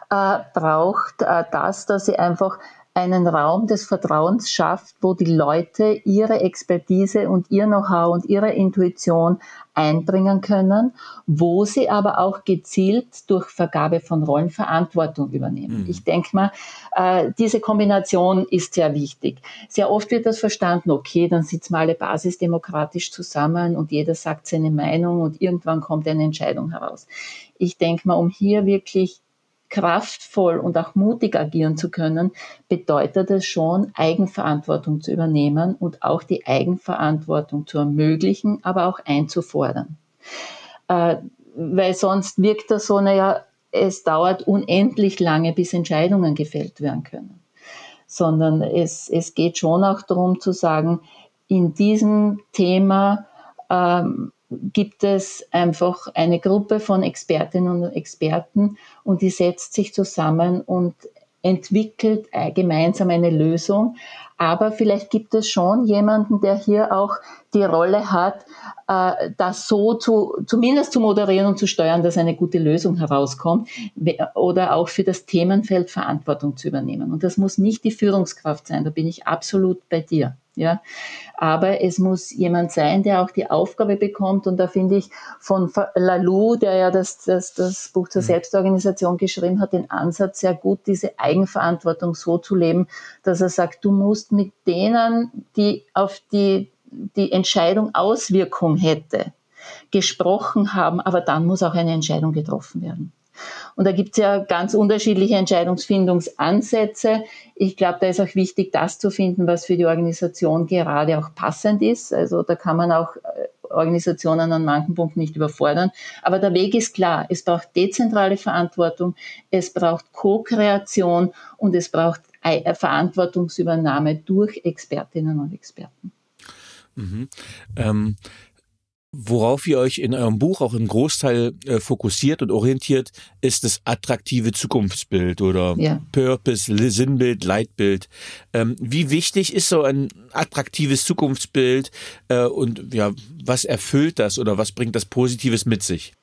äh, braucht äh, das, dass sie einfach einen Raum des Vertrauens schafft, wo die Leute ihre Expertise und ihr Know-how und ihre Intuition einbringen können, wo sie aber auch gezielt durch Vergabe von Rollen Verantwortung übernehmen. Mhm. Ich denke mal, äh, diese Kombination ist sehr wichtig. Sehr oft wird das verstanden, okay, dann sitzen wir alle basisdemokratisch zusammen und jeder sagt seine Meinung und irgendwann kommt eine Entscheidung heraus. Ich denke mal, um hier wirklich kraftvoll und auch mutig agieren zu können, bedeutet es schon, Eigenverantwortung zu übernehmen und auch die Eigenverantwortung zu ermöglichen, aber auch einzufordern. Äh, weil sonst wirkt das so, naja, es dauert unendlich lange, bis Entscheidungen gefällt werden können. Sondern es, es geht schon auch darum zu sagen, in diesem Thema ähm, gibt es einfach eine Gruppe von Expertinnen und Experten und die setzt sich zusammen und entwickelt äh, gemeinsam eine Lösung. Aber vielleicht gibt es schon jemanden, der hier auch die Rolle hat, äh, das so zu, zumindest zu moderieren und zu steuern, dass eine gute Lösung herauskommt oder auch für das Themenfeld Verantwortung zu übernehmen. Und das muss nicht die Führungskraft sein, da bin ich absolut bei dir. Ja, aber es muss jemand sein, der auch die Aufgabe bekommt. Und da finde ich von Lalou, der ja das, das, das Buch zur mhm. Selbstorganisation geschrieben hat, den Ansatz sehr gut, diese Eigenverantwortung so zu leben, dass er sagt, du musst mit denen, die auf die die Entscheidung Auswirkung hätte, gesprochen haben, aber dann muss auch eine Entscheidung getroffen werden. Und da gibt es ja ganz unterschiedliche Entscheidungsfindungsansätze. Ich glaube, da ist auch wichtig, das zu finden, was für die Organisation gerade auch passend ist. Also da kann man auch äh, Organisationen an manchen Punkten nicht überfordern. Aber der Weg ist klar. Es braucht dezentrale Verantwortung, es braucht Co-Kreation und es braucht Verantwortungsübernahme durch Expertinnen und Experten. Mhm. Ähm, worauf ihr euch in eurem Buch auch im Großteil äh, fokussiert und orientiert, ist das attraktive Zukunftsbild oder ja. Purpose, Sinnbild, Leitbild. Ähm, wie wichtig ist so ein attraktives Zukunftsbild äh, und ja, was erfüllt das oder was bringt das Positives mit sich?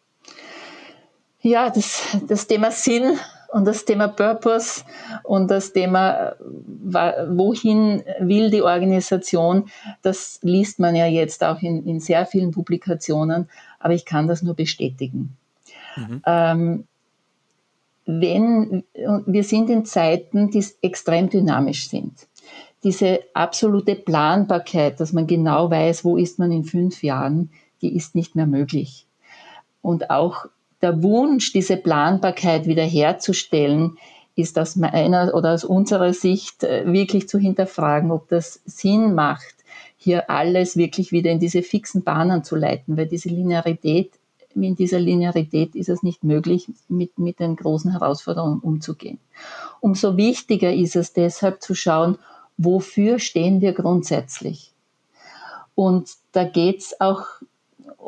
Ja, das, das Thema Sinn und das Thema Purpose und das Thema, wohin will die Organisation, das liest man ja jetzt auch in, in sehr vielen Publikationen, aber ich kann das nur bestätigen. Mhm. Ähm, wenn, wir sind in Zeiten, die extrem dynamisch sind. Diese absolute Planbarkeit, dass man genau weiß, wo ist man in fünf Jahren, die ist nicht mehr möglich. Und auch der Wunsch, diese Planbarkeit wiederherzustellen, ist aus meiner oder aus unserer Sicht äh, wirklich zu hinterfragen, ob das Sinn macht, hier alles wirklich wieder in diese fixen Bahnen zu leiten, weil diese Linearität, in dieser Linearität ist es nicht möglich, mit, mit den großen Herausforderungen umzugehen. Umso wichtiger ist es deshalb zu schauen, wofür stehen wir grundsätzlich. Und da geht es auch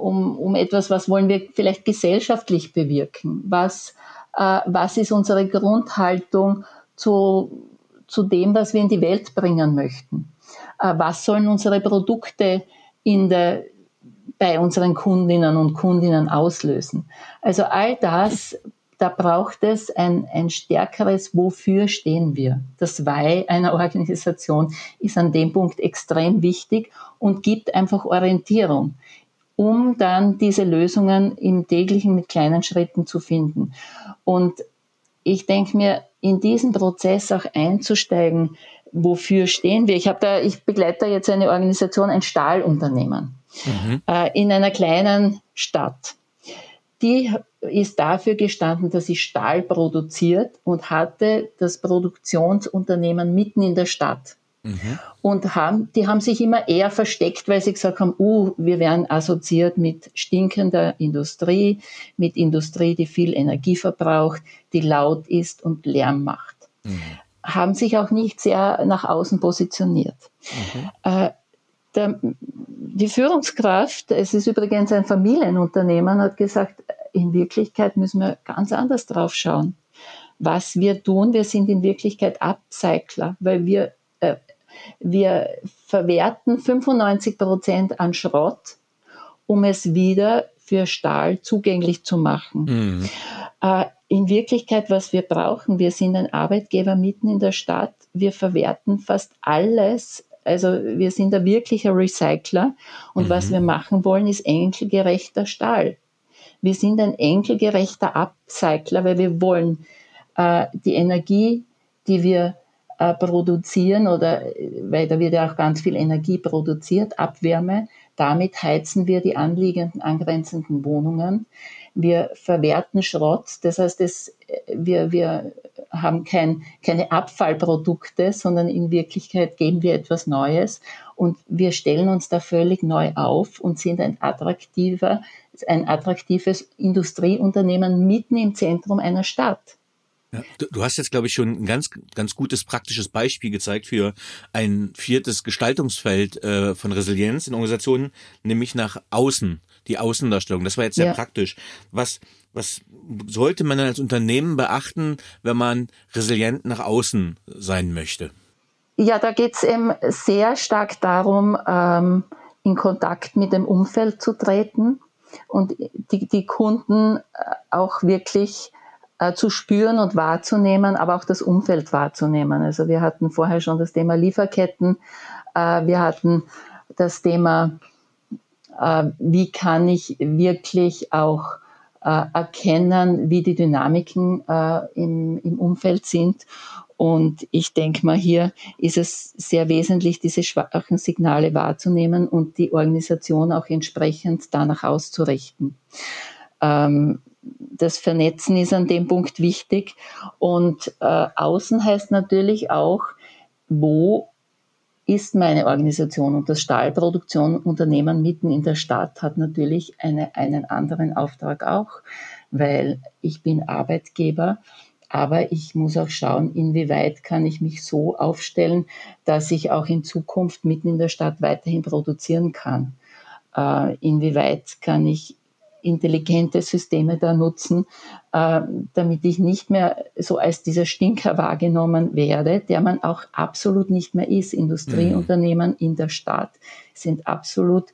um, um etwas, was wollen wir vielleicht gesellschaftlich bewirken? Was, äh, was ist unsere Grundhaltung zu, zu dem, was wir in die Welt bringen möchten? Äh, was sollen unsere Produkte in der, bei unseren Kundinnen und Kundinnen auslösen? Also all das, da braucht es ein, ein stärkeres Wofür stehen wir. Das Why einer Organisation ist an dem Punkt extrem wichtig und gibt einfach Orientierung um dann diese Lösungen im täglichen mit kleinen Schritten zu finden. Und ich denke mir, in diesen Prozess auch einzusteigen, wofür stehen wir? Ich habe da, ich begleite jetzt eine Organisation, ein Stahlunternehmen mhm. äh, in einer kleinen Stadt. Die ist dafür gestanden, dass sie Stahl produziert und hatte das Produktionsunternehmen mitten in der Stadt. Mhm. Und haben, die haben sich immer eher versteckt, weil sie gesagt haben, uh, wir werden assoziiert mit stinkender Industrie, mit Industrie, die viel Energie verbraucht, die laut ist und Lärm macht. Mhm. Haben sich auch nicht sehr nach außen positioniert. Mhm. Äh, der, die Führungskraft, es ist übrigens ein Familienunternehmen, hat gesagt, in Wirklichkeit müssen wir ganz anders drauf schauen. Was wir tun, wir sind in Wirklichkeit Upcycler, weil wir wir verwerten 95 Prozent an Schrott, um es wieder für Stahl zugänglich zu machen. Mhm. Äh, in Wirklichkeit, was wir brauchen, wir sind ein Arbeitgeber mitten in der Stadt. Wir verwerten fast alles. Also wir sind ein wirklicher Recycler. Und mhm. was wir machen wollen, ist enkelgerechter Stahl. Wir sind ein enkelgerechter Upcycler, weil wir wollen äh, die Energie, die wir äh, produzieren oder weil da wird ja auch ganz viel Energie produziert, Abwärme. Damit heizen wir die anliegenden, angrenzenden Wohnungen. Wir verwerten Schrott, das heißt, das, wir, wir haben kein, keine Abfallprodukte, sondern in Wirklichkeit geben wir etwas Neues und wir stellen uns da völlig neu auf und sind ein attraktiver, ein attraktives Industrieunternehmen mitten im Zentrum einer Stadt. Ja, du, hast jetzt, glaube ich, schon ein ganz, ganz gutes praktisches Beispiel gezeigt für ein viertes Gestaltungsfeld äh, von Resilienz in Organisationen, nämlich nach außen, die Außendarstellung. Das war jetzt sehr ja. praktisch. Was, was sollte man als Unternehmen beachten, wenn man resilient nach außen sein möchte? Ja, da geht es eben sehr stark darum, ähm, in Kontakt mit dem Umfeld zu treten und die, die Kunden äh, auch wirklich äh, zu spüren und wahrzunehmen, aber auch das Umfeld wahrzunehmen. Also wir hatten vorher schon das Thema Lieferketten, äh, wir hatten das Thema, äh, wie kann ich wirklich auch äh, erkennen, wie die Dynamiken äh, im, im Umfeld sind. Und ich denke mal, hier ist es sehr wesentlich, diese schwachen Signale wahrzunehmen und die Organisation auch entsprechend danach auszurichten. Ähm, das Vernetzen ist an dem Punkt wichtig. Und äh, außen heißt natürlich auch, wo ist meine Organisation? Und das Stahlproduktionunternehmen mitten in der Stadt hat natürlich eine, einen anderen Auftrag auch, weil ich bin Arbeitgeber. Aber ich muss auch schauen, inwieweit kann ich mich so aufstellen, dass ich auch in Zukunft mitten in der Stadt weiterhin produzieren kann. Äh, inwieweit kann ich intelligente Systeme da nutzen, äh, damit ich nicht mehr so als dieser Stinker wahrgenommen werde, der man auch absolut nicht mehr ist. Industrieunternehmen mhm. in der Stadt sind absolut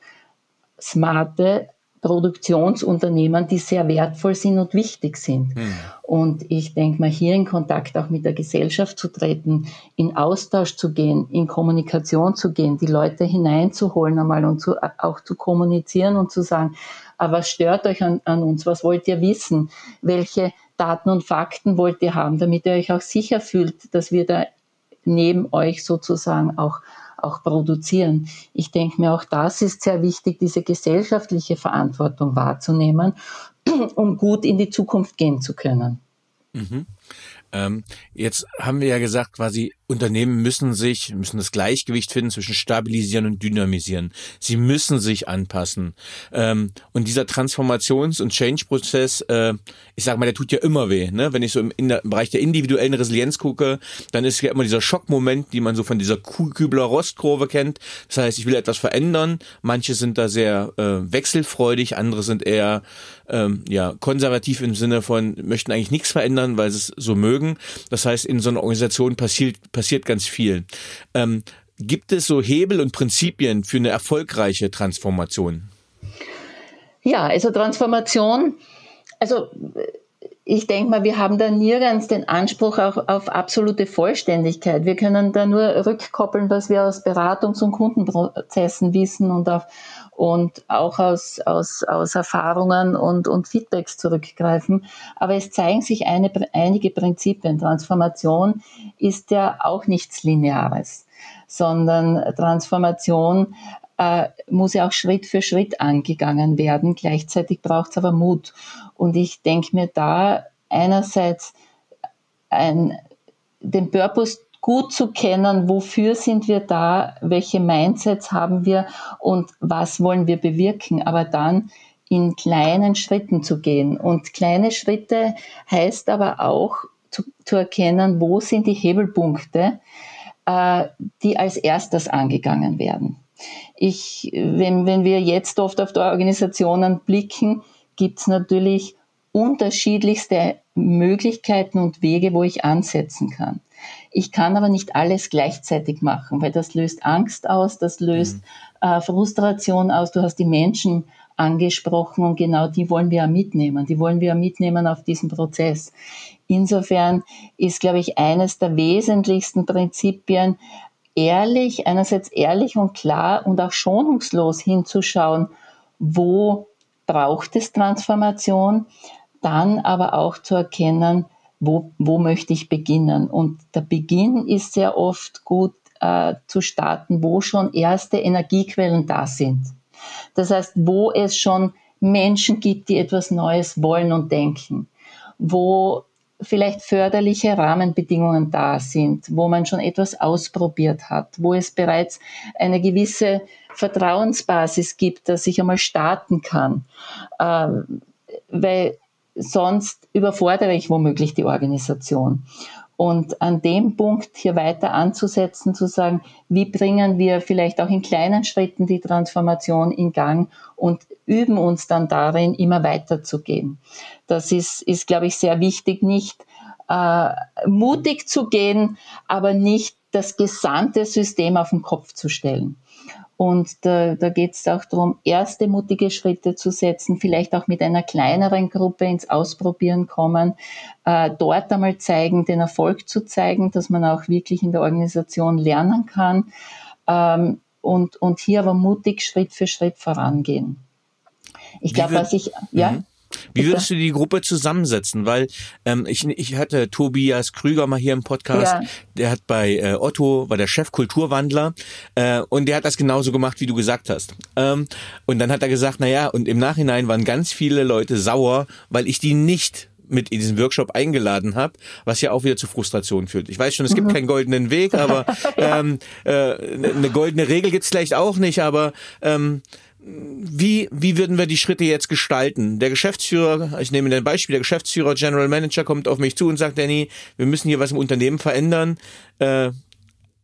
smarte Produktionsunternehmen, die sehr wertvoll sind und wichtig sind. Mhm. Und ich denke mal, hier in Kontakt auch mit der Gesellschaft zu treten, in Austausch zu gehen, in Kommunikation zu gehen, die Leute hineinzuholen einmal und zu, auch zu kommunizieren und zu sagen, aber was stört euch an, an uns? Was wollt ihr wissen? Welche Daten und Fakten wollt ihr haben, damit ihr euch auch sicher fühlt, dass wir da neben euch sozusagen auch auch produzieren. Ich denke mir, auch das ist sehr wichtig, diese gesellschaftliche Verantwortung wahrzunehmen, um gut in die Zukunft gehen zu können. Mhm. Ähm, jetzt haben wir ja gesagt, quasi Unternehmen müssen sich, müssen das Gleichgewicht finden zwischen stabilisieren und dynamisieren. Sie müssen sich anpassen. Ähm, und dieser Transformations- und Change-Prozess, äh, ich sage mal, der tut ja immer weh. Ne? Wenn ich so im, im, Bereich der individuellen Resilienz gucke, dann ist ja immer dieser Schockmoment, die man so von dieser Kübler-Rost-Kurve kennt. Das heißt, ich will etwas verändern. Manche sind da sehr äh, wechselfreudig, andere sind eher ähm, ja konservativ im Sinne von möchten eigentlich nichts verändern, weil sie es so mögen. Das heißt, in so einer Organisation passiert passiert ganz viel. Ähm, gibt es so Hebel und Prinzipien für eine erfolgreiche Transformation? Ja, also Transformation, also ich denke mal, wir haben da nirgends den Anspruch auch auf absolute Vollständigkeit. Wir können da nur rückkoppeln, was wir aus Beratungs- und Kundenprozessen wissen und, auf, und auch aus, aus, aus Erfahrungen und, und Feedbacks zurückgreifen. Aber es zeigen sich eine, einige Prinzipien. Transformation ist ja auch nichts Lineares, sondern Transformation äh, muss ja auch Schritt für Schritt angegangen werden. Gleichzeitig braucht es aber Mut. Und ich denke mir da einerseits ein, den Purpose gut zu kennen, wofür sind wir da, welche Mindsets haben wir und was wollen wir bewirken, aber dann in kleinen Schritten zu gehen. Und kleine Schritte heißt aber auch zu, zu erkennen, wo sind die Hebelpunkte, äh, die als erstes angegangen werden. Ich, wenn, wenn wir jetzt oft auf die Organisationen blicken, gibt es natürlich unterschiedlichste Möglichkeiten und Wege, wo ich ansetzen kann. Ich kann aber nicht alles gleichzeitig machen, weil das löst Angst aus, das löst mhm. äh, Frustration aus. Du hast die Menschen angesprochen und genau die wollen wir ja mitnehmen. Die wollen wir ja mitnehmen auf diesen Prozess. Insofern ist, glaube ich, eines der wesentlichsten Prinzipien, ehrlich, einerseits ehrlich und klar und auch schonungslos hinzuschauen, wo braucht es Transformation, dann aber auch zu erkennen, wo, wo möchte ich beginnen. Und der Beginn ist sehr oft gut äh, zu starten, wo schon erste Energiequellen da sind. Das heißt, wo es schon Menschen gibt, die etwas Neues wollen und denken, wo vielleicht förderliche Rahmenbedingungen da sind, wo man schon etwas ausprobiert hat, wo es bereits eine gewisse Vertrauensbasis gibt, dass ich einmal starten kann. Ähm, weil sonst überfordere ich womöglich die Organisation. Und an dem Punkt hier weiter anzusetzen, zu sagen, wie bringen wir vielleicht auch in kleinen Schritten die Transformation in Gang und üben uns dann darin, immer weiterzugehen. Das ist, ist glaube ich, sehr wichtig, nicht äh, mutig zu gehen, aber nicht das gesamte System auf den Kopf zu stellen. Und da, da geht es auch darum, erste mutige Schritte zu setzen, vielleicht auch mit einer kleineren Gruppe ins Ausprobieren kommen, äh, dort einmal zeigen, den Erfolg zu zeigen, dass man auch wirklich in der Organisation lernen kann ähm, und, und hier aber mutig Schritt für Schritt vorangehen. Ich glaube, was ich, ja. Wie würdest du die Gruppe zusammensetzen? Weil ähm, ich, ich hatte Tobias Krüger mal hier im Podcast. Ja. Der hat bei äh, Otto, war der Chef Kulturwandler äh, und der hat das genauso gemacht, wie du gesagt hast. Ähm, und dann hat er gesagt, na ja, und im Nachhinein waren ganz viele Leute sauer, weil ich die nicht mit in diesen Workshop eingeladen habe, was ja auch wieder zu Frustration führt. Ich weiß schon, es gibt mhm. keinen goldenen Weg, aber ähm, äh, eine goldene Regel gibt's vielleicht auch nicht, aber ähm, wie, wie würden wir die Schritte jetzt gestalten? Der Geschäftsführer, ich nehme ein Beispiel, der Geschäftsführer, General Manager kommt auf mich zu und sagt, Danny, wir müssen hier was im Unternehmen verändern. Äh,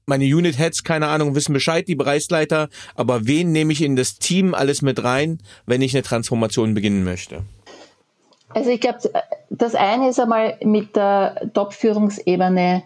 meine Unit Heads, keine Ahnung, wissen Bescheid, die Bereichsleiter, aber wen nehme ich in das Team alles mit rein, wenn ich eine Transformation beginnen möchte? Also ich glaube, das eine ist einmal mit der Top-Führungsebene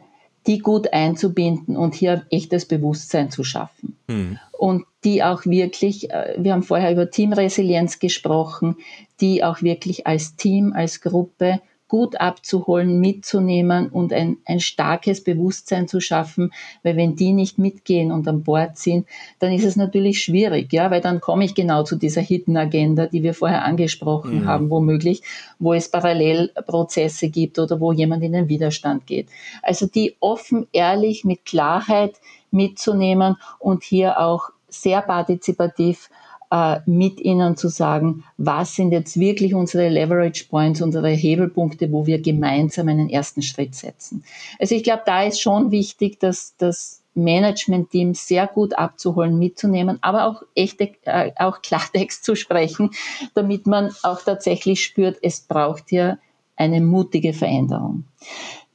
die gut einzubinden und hier echtes Bewusstsein zu schaffen. Hm. Und die auch wirklich, äh, wir haben vorher über Teamresilienz gesprochen, die auch wirklich als Team, als Gruppe gut abzuholen, mitzunehmen und ein, ein starkes Bewusstsein zu schaffen, weil wenn die nicht mitgehen und an Bord sind, dann ist es natürlich schwierig, ja, weil dann komme ich genau zu dieser Hidden Agenda, die wir vorher angesprochen mhm. haben, womöglich, wo es Parallelprozesse gibt oder wo jemand in den Widerstand geht. Also die offen, ehrlich, mit Klarheit mitzunehmen und hier auch sehr partizipativ mit ihnen zu sagen, was sind jetzt wirklich unsere Leverage Points, unsere Hebelpunkte, wo wir gemeinsam einen ersten Schritt setzen. Also ich glaube, da ist schon wichtig, dass das Management-Team sehr gut abzuholen, mitzunehmen, aber auch echte, äh, auch Klartext zu sprechen, damit man auch tatsächlich spürt, es braucht hier eine mutige Veränderung.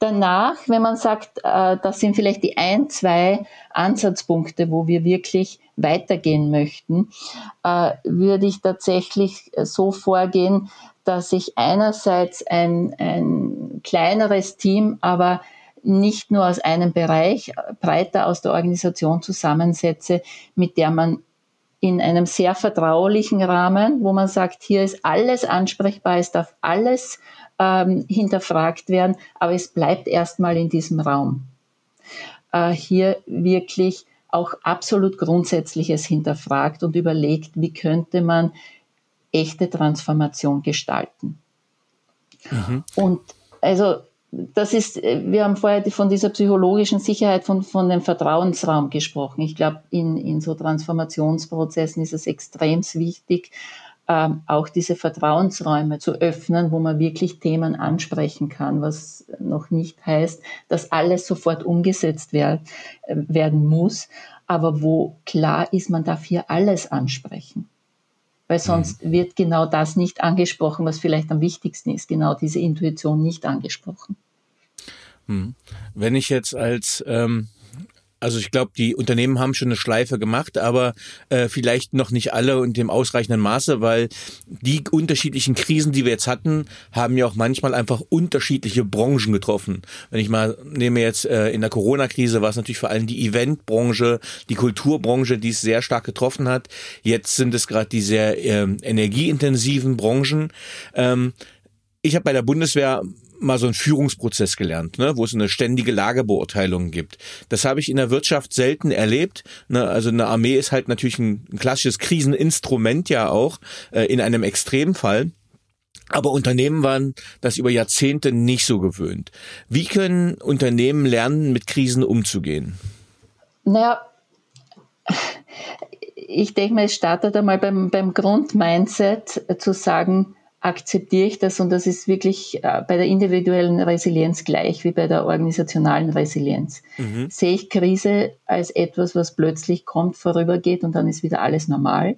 Danach, wenn man sagt, äh, das sind vielleicht die ein, zwei Ansatzpunkte, wo wir wirklich weitergehen möchten, äh, würde ich tatsächlich so vorgehen, dass ich einerseits ein, ein kleineres Team, aber nicht nur aus einem Bereich, breiter aus der Organisation zusammensetze, mit der man in einem sehr vertraulichen Rahmen, wo man sagt, hier ist alles ansprechbar, es darf alles ähm, hinterfragt werden, aber es bleibt erstmal in diesem Raum. Äh, hier wirklich auch absolut Grundsätzliches hinterfragt und überlegt, wie könnte man echte Transformation gestalten. Mhm. Und also das ist, wir haben vorher von dieser psychologischen Sicherheit, von, von dem Vertrauensraum gesprochen. Ich glaube, in, in so Transformationsprozessen ist es extrem wichtig, auch diese Vertrauensräume zu öffnen, wo man wirklich Themen ansprechen kann, was noch nicht heißt, dass alles sofort umgesetzt äh, werden muss, aber wo klar ist, man darf hier alles ansprechen. Weil mhm. sonst mhm. wird genau das nicht angesprochen, was vielleicht am wichtigsten ist, genau diese Intuition nicht angesprochen. Mhm. Wenn ich jetzt als ähm also ich glaube, die Unternehmen haben schon eine Schleife gemacht, aber äh, vielleicht noch nicht alle und im ausreichenden Maße, weil die unterschiedlichen Krisen, die wir jetzt hatten, haben ja auch manchmal einfach unterschiedliche Branchen getroffen. Wenn ich mal nehme jetzt äh, in der Corona-Krise war es natürlich vor allem die Eventbranche, die Kulturbranche, die es sehr stark getroffen hat. Jetzt sind es gerade die sehr äh, energieintensiven Branchen. Ähm, ich habe bei der Bundeswehr mal so einen Führungsprozess gelernt, ne, wo es eine ständige Lagebeurteilung gibt. Das habe ich in der Wirtschaft selten erlebt. Ne, also eine Armee ist halt natürlich ein, ein klassisches Kriseninstrument ja auch äh, in einem Extremfall. Aber Unternehmen waren das über Jahrzehnte nicht so gewöhnt. Wie können Unternehmen lernen, mit Krisen umzugehen? Naja, ich denke mal, es startet einmal beim, beim Grundmindset zu sagen, akzeptiere ich das und das ist wirklich äh, bei der individuellen Resilienz gleich wie bei der organisationalen Resilienz. Mhm. Sehe ich Krise als etwas, was plötzlich kommt, vorübergeht und dann ist wieder alles normal?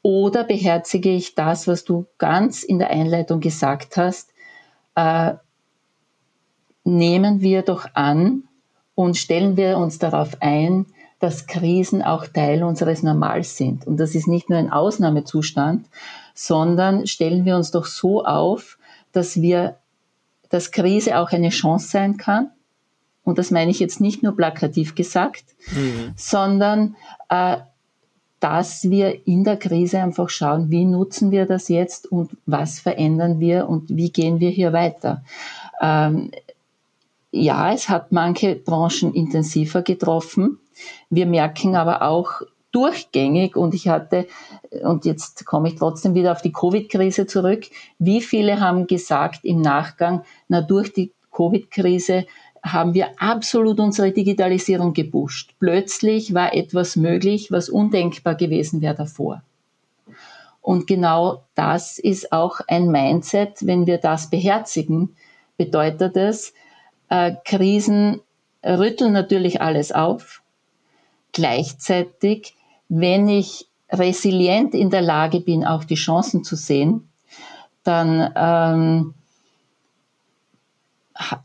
Oder beherzige ich das, was du ganz in der Einleitung gesagt hast, äh, nehmen wir doch an und stellen wir uns darauf ein, dass Krisen auch Teil unseres Normals sind. Und das ist nicht nur ein Ausnahmezustand, sondern stellen wir uns doch so auf, dass wir, dass Krise auch eine Chance sein kann. Und das meine ich jetzt nicht nur plakativ gesagt, mhm. sondern äh, dass wir in der Krise einfach schauen, wie nutzen wir das jetzt und was verändern wir und wie gehen wir hier weiter. Ähm, ja, es hat manche Branchen intensiver getroffen. Wir merken aber auch durchgängig und ich hatte, und jetzt komme ich trotzdem wieder auf die Covid-Krise zurück, wie viele haben gesagt im Nachgang, na durch die Covid-Krise haben wir absolut unsere Digitalisierung gepusht. Plötzlich war etwas möglich, was undenkbar gewesen wäre davor. Und genau das ist auch ein Mindset. Wenn wir das beherzigen, bedeutet es, äh, Krisen rütteln natürlich alles auf. Gleichzeitig wenn ich resilient in der Lage bin, auch die Chancen zu sehen, dann ähm,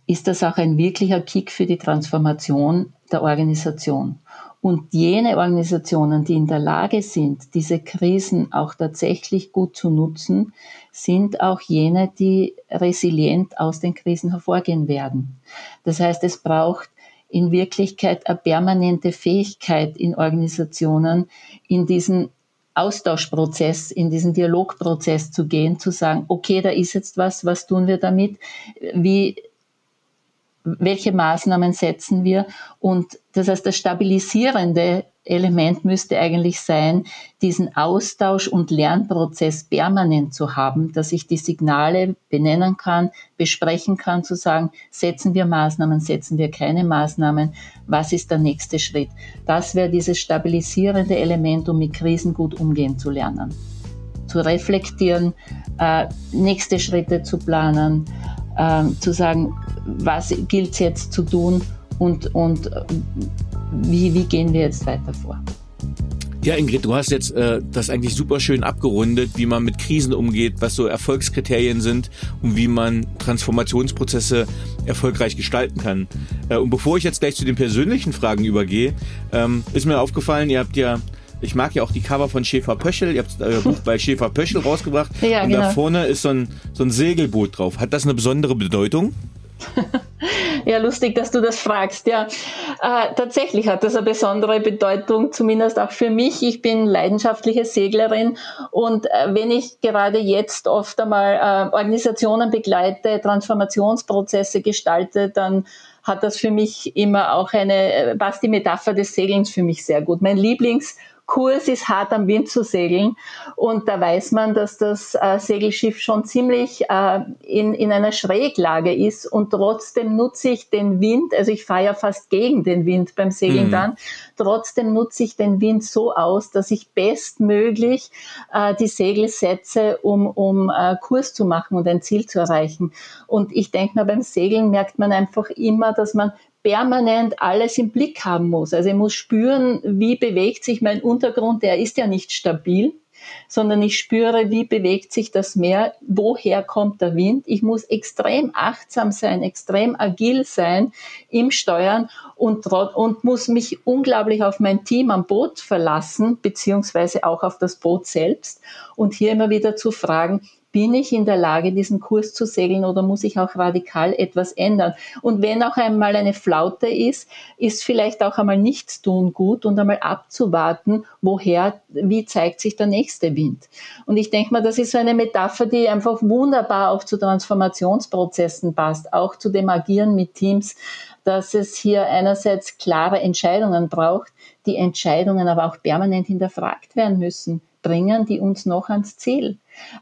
ist das auch ein wirklicher Kick für die Transformation der Organisation. Und jene Organisationen, die in der Lage sind, diese Krisen auch tatsächlich gut zu nutzen, sind auch jene, die resilient aus den Krisen hervorgehen werden. Das heißt, es braucht in Wirklichkeit eine permanente Fähigkeit in Organisationen, in diesen Austauschprozess, in diesen Dialogprozess zu gehen, zu sagen, okay, da ist jetzt was, was tun wir damit? Wie welche Maßnahmen setzen wir. Und das heißt, das stabilisierende Element müsste eigentlich sein, diesen Austausch und Lernprozess permanent zu haben, dass ich die Signale benennen kann, besprechen kann, zu sagen, setzen wir Maßnahmen, setzen wir keine Maßnahmen, was ist der nächste Schritt. Das wäre dieses stabilisierende Element, um mit Krisen gut umgehen zu lernen, zu reflektieren, äh, nächste Schritte zu planen, zu sagen, was gilt es jetzt zu tun und, und äh, wie, wie gehen wir jetzt weiter vor. Ja, Ingrid, du hast jetzt äh, das eigentlich super schön abgerundet, wie man mit Krisen umgeht, was so Erfolgskriterien sind und wie man Transformationsprozesse erfolgreich gestalten kann. Äh, und bevor ich jetzt gleich zu den persönlichen Fragen übergehe, ähm, ist mir aufgefallen, ihr habt ja ich mag ja auch die Cover von Schäfer Pöschel. Ihr habt euer Buch bei Schäfer Pöschel rausgebracht. Ja, und genau. da vorne ist so ein, so ein Segelboot drauf. Hat das eine besondere Bedeutung? ja, lustig, dass du das fragst. Ja, äh, tatsächlich hat das eine besondere Bedeutung, zumindest auch für mich. Ich bin leidenschaftliche Seglerin und äh, wenn ich gerade jetzt oft einmal äh, Organisationen begleite, Transformationsprozesse gestalte, dann hat das für mich immer auch eine, äh, passt die Metapher des Segelns für mich sehr gut. Mein Lieblings Kurs ist hart am Wind zu segeln. Und da weiß man, dass das äh, Segelschiff schon ziemlich äh, in, in einer Schräglage ist. Und trotzdem nutze ich den Wind, also ich fahre ja fast gegen den Wind beim Segeln mhm. dann, trotzdem nutze ich den Wind so aus, dass ich bestmöglich äh, die Segel setze, um, um äh, Kurs zu machen und ein Ziel zu erreichen. Und ich denke mal, beim Segeln merkt man einfach immer, dass man permanent alles im Blick haben muss. Also ich muss spüren, wie bewegt sich mein Untergrund, der ist ja nicht stabil, sondern ich spüre, wie bewegt sich das Meer, woher kommt der Wind. Ich muss extrem achtsam sein, extrem agil sein im Steuern und, und muss mich unglaublich auf mein Team am Boot verlassen, beziehungsweise auch auf das Boot selbst und hier immer wieder zu fragen, bin ich in der Lage, diesen Kurs zu segeln oder muss ich auch radikal etwas ändern? Und wenn auch einmal eine Flaute ist, ist vielleicht auch einmal nichts tun gut und einmal abzuwarten, woher, wie zeigt sich der nächste Wind? Und ich denke mal, das ist so eine Metapher, die einfach wunderbar auch zu Transformationsprozessen passt, auch zu dem Agieren mit Teams, dass es hier einerseits klare Entscheidungen braucht, die Entscheidungen aber auch permanent hinterfragt werden müssen. Bringen die uns noch ans Ziel?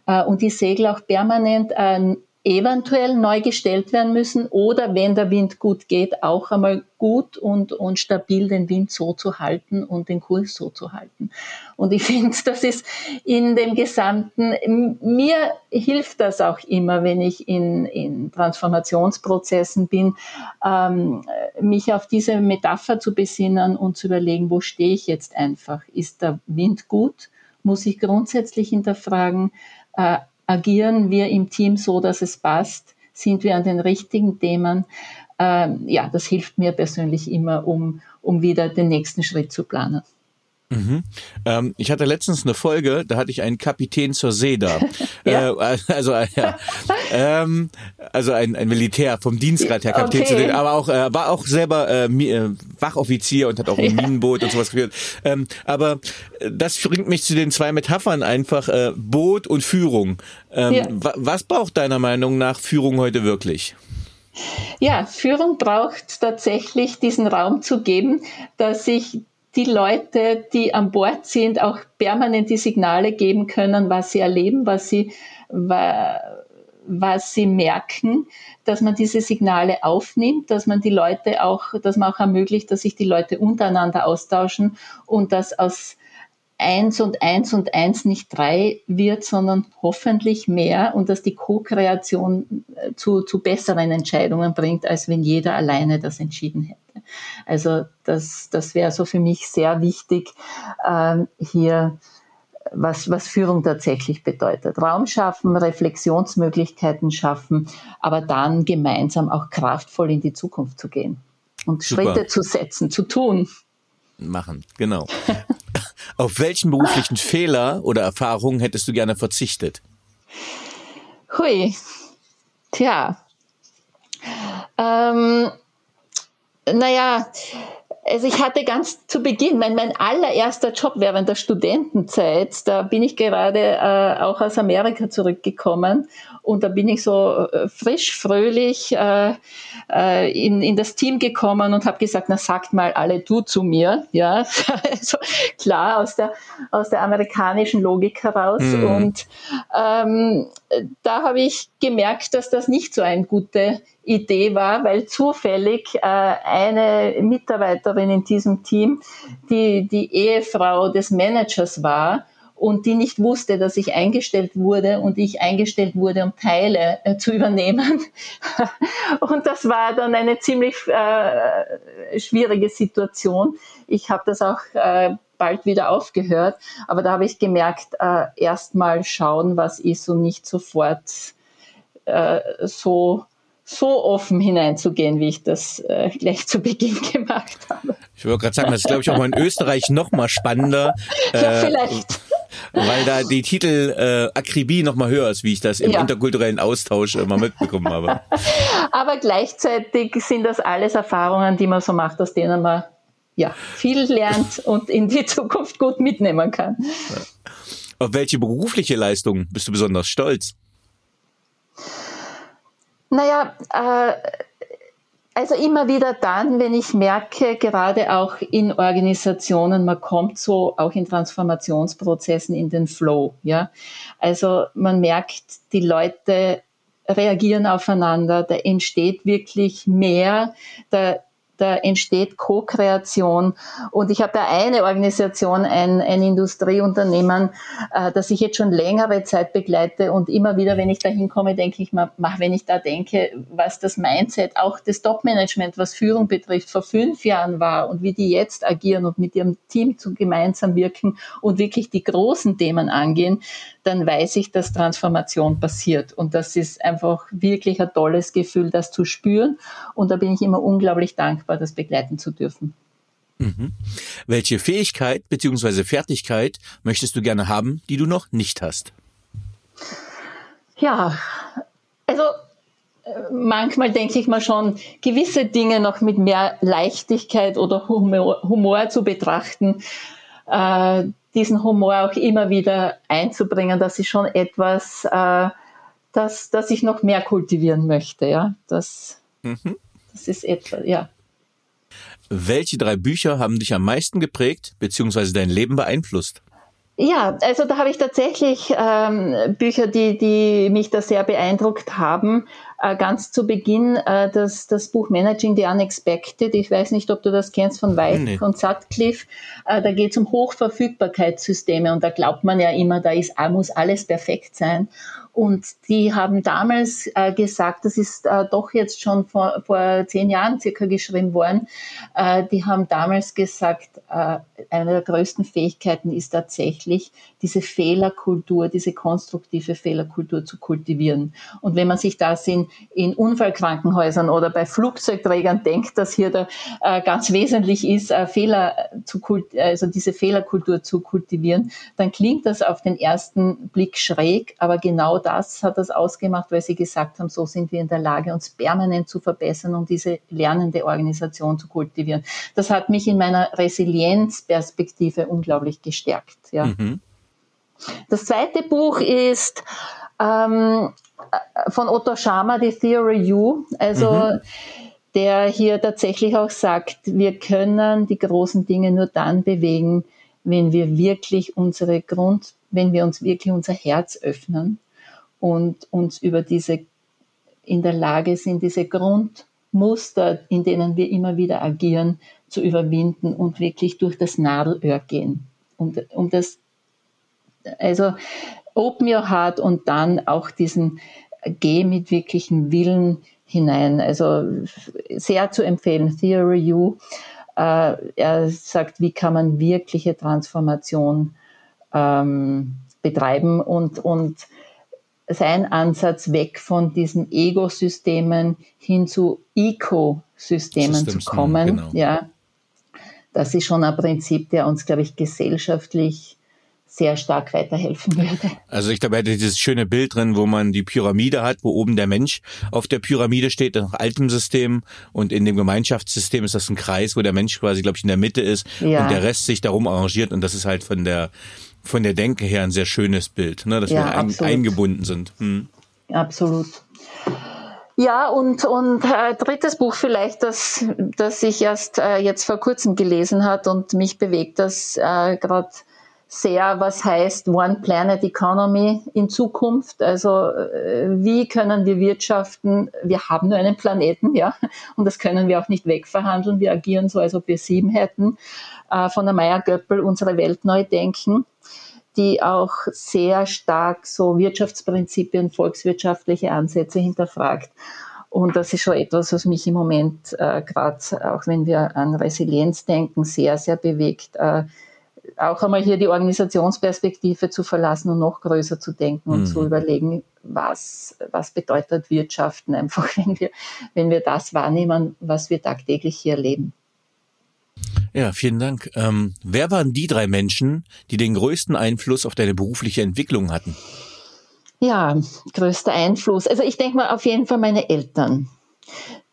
Äh, und die Segel auch permanent äh, eventuell neu gestellt werden müssen oder wenn der Wind gut geht, auch einmal gut und, und stabil den Wind so zu halten und den Kurs so zu halten. Und ich finde, das ist in dem Gesamten, mir hilft das auch immer, wenn ich in, in Transformationsprozessen bin, ähm, mich auf diese Metapher zu besinnen und zu überlegen, wo stehe ich jetzt einfach? Ist der Wind gut? Muss ich grundsätzlich hinterfragen, äh, agieren wir im Team so, dass es passt? Sind wir an den richtigen Themen? Ähm, ja, das hilft mir persönlich immer, um, um wieder den nächsten Schritt zu planen. Mhm. Ähm, ich hatte letztens eine Folge, da hatte ich einen Kapitän zur See da. ja. äh, also, äh, ja. ähm, also ein, ein Militär vom Dienstgrad her, Kapitän okay. zur See, aber auch äh, war auch selber äh, äh, Wachoffizier und hat auch ein. Minenboot und sowas geführt. Ähm, aber äh, das bringt mich zu den zwei Metaphern einfach äh, Boot und Führung. Ähm, ja. Was braucht deiner Meinung nach Führung heute wirklich? Ja, Führung braucht tatsächlich diesen Raum zu geben, dass ich die Leute, die an Bord sind, auch permanent die Signale geben können, was sie erleben, was sie, was sie merken, dass man diese Signale aufnimmt, dass man die Leute auch, dass man auch ermöglicht, dass sich die Leute untereinander austauschen und dass aus eins und eins und eins nicht drei wird, sondern hoffentlich mehr und dass die Co-Kreation äh, zu, zu besseren Entscheidungen bringt, als wenn jeder alleine das entschieden hätte. Also das, das wäre so für mich sehr wichtig, ähm, hier was, was Führung tatsächlich bedeutet. Raum schaffen, Reflexionsmöglichkeiten schaffen, aber dann gemeinsam auch kraftvoll in die Zukunft zu gehen und Super. Schritte zu setzen, zu tun. Machen, genau. Auf welchen beruflichen Fehler oder Erfahrungen hättest du gerne verzichtet? Hui, tja. Ähm, naja, also ich hatte ganz zu Beginn, mein, mein allererster Job während der Studentenzeit, da bin ich gerade äh, auch aus Amerika zurückgekommen und da bin ich so äh, frisch, fröhlich äh, äh, in, in das Team gekommen und habe gesagt, na sagt mal alle du zu mir. Ja, also klar aus der, aus der amerikanischen Logik heraus. Mhm. Und ähm, da habe ich gemerkt, dass das nicht so eine gute Idee war, weil zufällig äh, eine Mitarbeiterin in diesem Team die, die Ehefrau des Managers war und die nicht wusste, dass ich eingestellt wurde und ich eingestellt wurde, um Teile äh, zu übernehmen. und das war dann eine ziemlich äh, schwierige Situation. Ich habe das auch äh, bald wieder aufgehört, aber da habe ich gemerkt, äh, erst mal schauen, was ist und nicht sofort äh, so so offen hineinzugehen, wie ich das äh, gleich zu Beginn gemacht habe. Ich wollte gerade sagen, das ist, glaube ich, auch mal in Österreich noch mal spannender. Äh, ja, vielleicht. Weil da die Titel äh, Akribie noch mal höher ist, wie ich das im ja. interkulturellen Austausch immer mitbekommen habe. Aber gleichzeitig sind das alles Erfahrungen, die man so macht, aus denen man ja viel lernt und in die Zukunft gut mitnehmen kann. Auf welche berufliche Leistung bist du besonders stolz? Naja, äh, also immer wieder dann, wenn ich merke, gerade auch in Organisationen, man kommt so auch in Transformationsprozessen in den Flow, ja. Also man merkt, die Leute reagieren aufeinander, da entsteht wirklich mehr, da da entsteht Co-Kreation. Und ich habe da eine Organisation, ein, ein Industrieunternehmen, äh, das ich jetzt schon längere Zeit begleite. Und immer wieder, wenn ich da hinkomme, denke ich mal, wenn ich da denke, was das Mindset auch des Top-Management, was Führung betrifft, vor fünf Jahren war und wie die jetzt agieren und mit ihrem Team zu gemeinsam wirken und wirklich die großen Themen angehen, dann weiß ich, dass Transformation passiert. Und das ist einfach wirklich ein tolles Gefühl, das zu spüren. Und da bin ich immer unglaublich dankbar, das begleiten zu dürfen. Mhm. Welche Fähigkeit bzw. Fertigkeit möchtest du gerne haben, die du noch nicht hast? Ja, also äh, manchmal denke ich mal schon, gewisse Dinge noch mit mehr Leichtigkeit oder Humor, Humor zu betrachten. Äh, diesen Humor auch immer wieder einzubringen, das ist schon etwas, äh, das, das ich noch mehr kultivieren möchte. Ja, das, mhm. das ist etwas, ja. Welche drei Bücher haben dich am meisten geprägt bzw. dein Leben beeinflusst? Ja, also da habe ich tatsächlich ähm, Bücher, die, die mich da sehr beeindruckt haben. Äh, ganz zu Beginn äh, das, das Buch Managing the Unexpected. Ich weiß nicht, ob du das kennst von White nee. und Sutcliffe. Äh, da geht es um Hochverfügbarkeitssysteme und da glaubt man ja immer, da ist, muss alles perfekt sein. Und die haben damals äh, gesagt, das ist äh, doch jetzt schon vor, vor zehn Jahren circa geschrieben worden, äh, die haben damals gesagt, äh, eine der größten Fähigkeiten ist tatsächlich, diese Fehlerkultur, diese konstruktive Fehlerkultur zu kultivieren. Und wenn man sich das in, in Unfallkrankenhäusern oder bei Flugzeugträgern denkt, dass hier da, äh, ganz wesentlich ist, äh, Fehler zu also diese Fehlerkultur zu kultivieren, dann klingt das auf den ersten Blick schräg, aber genau das hat das ausgemacht, weil sie gesagt haben, so sind wir in der Lage, uns permanent zu verbessern und diese lernende Organisation zu kultivieren. Das hat mich in meiner Resilienzperspektive unglaublich gestärkt. Ja. Mhm. Das zweite Buch ist ähm, von Otto Schama, die Theory U. Also mhm der hier tatsächlich auch sagt, wir können die großen Dinge nur dann bewegen, wenn wir wirklich unsere Grund, wenn wir uns wirklich unser Herz öffnen und uns über diese in der Lage sind, diese Grundmuster, in denen wir immer wieder agieren, zu überwinden und wirklich durch das Nadelöhr gehen. Um, um das, also open your heart und dann auch diesen Geh mit wirklichen Willen hinein. Also sehr zu empfehlen, Theory U. Äh, er sagt, wie kann man wirkliche Transformation ähm, betreiben und, und sein Ansatz weg von diesen Ego-Systemen hin zu Eco-Systemen zu kommen. Genau. Ja, das ist schon ein Prinzip, der uns, glaube ich, gesellschaftlich sehr stark weiterhelfen würde. Also ich glaube, er hätte dieses schöne Bild drin, wo man die Pyramide hat, wo oben der Mensch auf der Pyramide steht, nach altem System und in dem Gemeinschaftssystem ist das ein Kreis, wo der Mensch quasi, glaube ich, in der Mitte ist ja. und der Rest sich darum arrangiert und das ist halt von der von der Denke her ein sehr schönes Bild, ne, dass ja, wir ein, eingebunden sind. Hm. Absolut. Ja, und, und äh, drittes Buch vielleicht, das, das ich erst äh, jetzt vor kurzem gelesen hat und mich bewegt, das äh, gerade sehr, was heißt One Planet Economy in Zukunft. Also äh, wie können wir wirtschaften? Wir haben nur einen Planeten, ja, und das können wir auch nicht wegverhandeln. Wir agieren so, als ob wir sieben hätten. Äh, von der Meier Göppel unsere Welt neu denken, die auch sehr stark so Wirtschaftsprinzipien, volkswirtschaftliche Ansätze hinterfragt. Und das ist schon etwas, was mich im Moment äh, gerade, auch wenn wir an Resilienz denken, sehr, sehr bewegt. Äh, auch einmal hier die Organisationsperspektive zu verlassen und noch größer zu denken und mhm. zu überlegen, was, was bedeutet Wirtschaften einfach, wenn wir, wenn wir das wahrnehmen, was wir tagtäglich hier erleben. Ja, vielen Dank. Ähm, wer waren die drei Menschen, die den größten Einfluss auf deine berufliche Entwicklung hatten? Ja, größter Einfluss. Also ich denke mal auf jeden Fall meine Eltern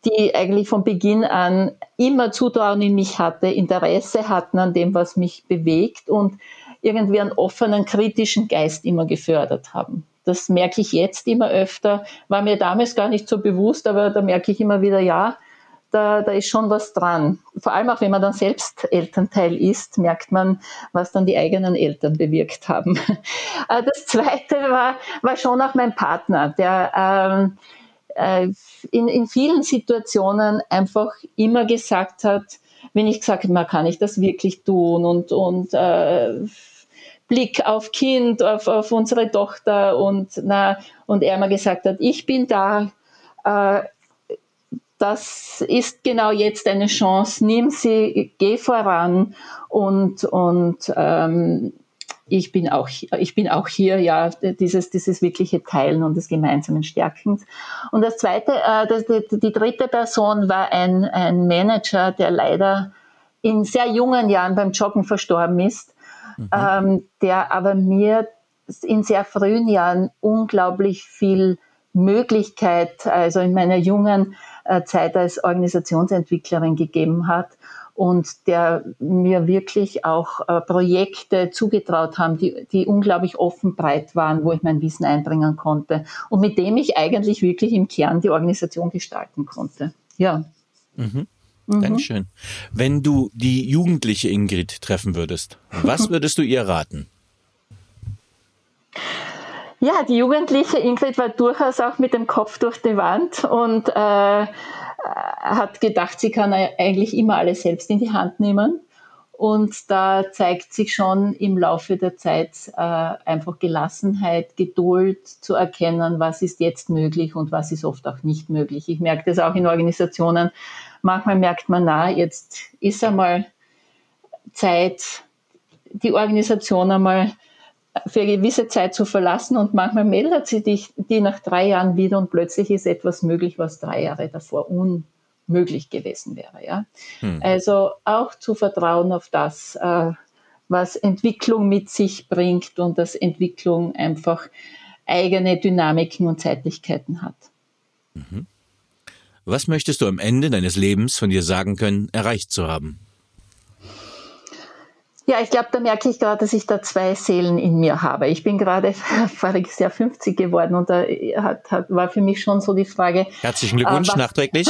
die eigentlich von Beginn an immer Zutrauen in mich hatte, Interesse hatten an dem, was mich bewegt und irgendwie einen offenen, kritischen Geist immer gefördert haben. Das merke ich jetzt immer öfter, war mir damals gar nicht so bewusst, aber da merke ich immer wieder, ja, da, da ist schon was dran. Vor allem auch, wenn man dann selbst Elternteil ist, merkt man, was dann die eigenen Eltern bewirkt haben. Äh, das Zweite war, war schon auch mein Partner, der ähm, äh, in, in vielen Situationen einfach immer gesagt hat, wenn ich gesagt habe, kann ich das wirklich tun und, und äh, Blick auf Kind, auf, auf unsere Tochter und, na, und er mir gesagt hat, ich bin da, äh, das ist genau jetzt eine Chance, nimm sie, geh voran und, und ähm, ich bin auch, ich bin auch hier, ja, dieses, dieses wirkliche Teilen und des gemeinsamen Stärkens. Und das zweite, äh, die, die dritte Person war ein, ein Manager, der leider in sehr jungen Jahren beim Joggen verstorben ist, mhm. ähm, der aber mir in sehr frühen Jahren unglaublich viel Möglichkeit, also in meiner jungen äh, Zeit als Organisationsentwicklerin gegeben hat und der mir wirklich auch äh, Projekte zugetraut haben, die, die unglaublich offen breit waren, wo ich mein Wissen einbringen konnte und mit dem ich eigentlich wirklich im Kern die Organisation gestalten konnte. Ja. Mhm. Mhm. Dankeschön. Wenn du die jugendliche Ingrid treffen würdest, was würdest du ihr raten? Ja, die jugendliche Ingrid war durchaus auch mit dem Kopf durch die Wand und äh, hat gedacht, sie kann eigentlich immer alles selbst in die Hand nehmen. Und da zeigt sich schon im Laufe der Zeit äh, einfach Gelassenheit, Geduld zu erkennen, was ist jetzt möglich und was ist oft auch nicht möglich. Ich merke das auch in Organisationen. Manchmal merkt man, na, jetzt ist einmal Zeit, die Organisation einmal für eine gewisse Zeit zu verlassen und manchmal meldet sie dich die nach drei Jahren wieder und plötzlich ist etwas möglich, was drei Jahre davor unmöglich gewesen wäre. Ja? Hm. Also auch zu vertrauen auf das, äh, was Entwicklung mit sich bringt und dass Entwicklung einfach eigene Dynamiken und Zeitlichkeiten hat. Mhm. Was möchtest du am Ende deines Lebens von dir sagen können, erreicht zu haben? Ja, ich glaube, da merke ich gerade, dass ich da zwei Seelen in mir habe. Ich bin gerade voriges Jahr 50 geworden und da hat, hat, war für mich schon so die Frage. Herzlichen Glückwunsch äh, nachträglich.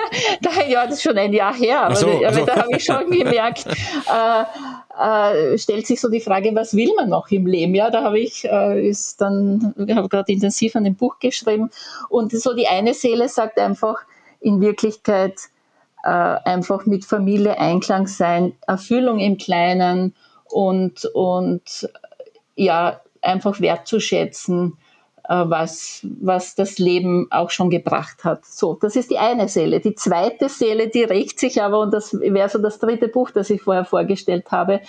da, ja, das ist schon ein Jahr her, aber, so, aber da habe ich schon gemerkt, äh, äh, stellt sich so die Frage, was will man noch im Leben? Ja, da habe ich äh, ist dann, habe gerade intensiv an dem Buch geschrieben und so die eine Seele sagt einfach in Wirklichkeit, äh, einfach mit Familie Einklang sein, Erfüllung im Kleinen und, und ja, einfach wertzuschätzen, äh, was, was das Leben auch schon gebracht hat. So, das ist die eine Seele. Die zweite Seele, die rächt sich aber, und das wäre so das dritte Buch, das ich vorher vorgestellt habe,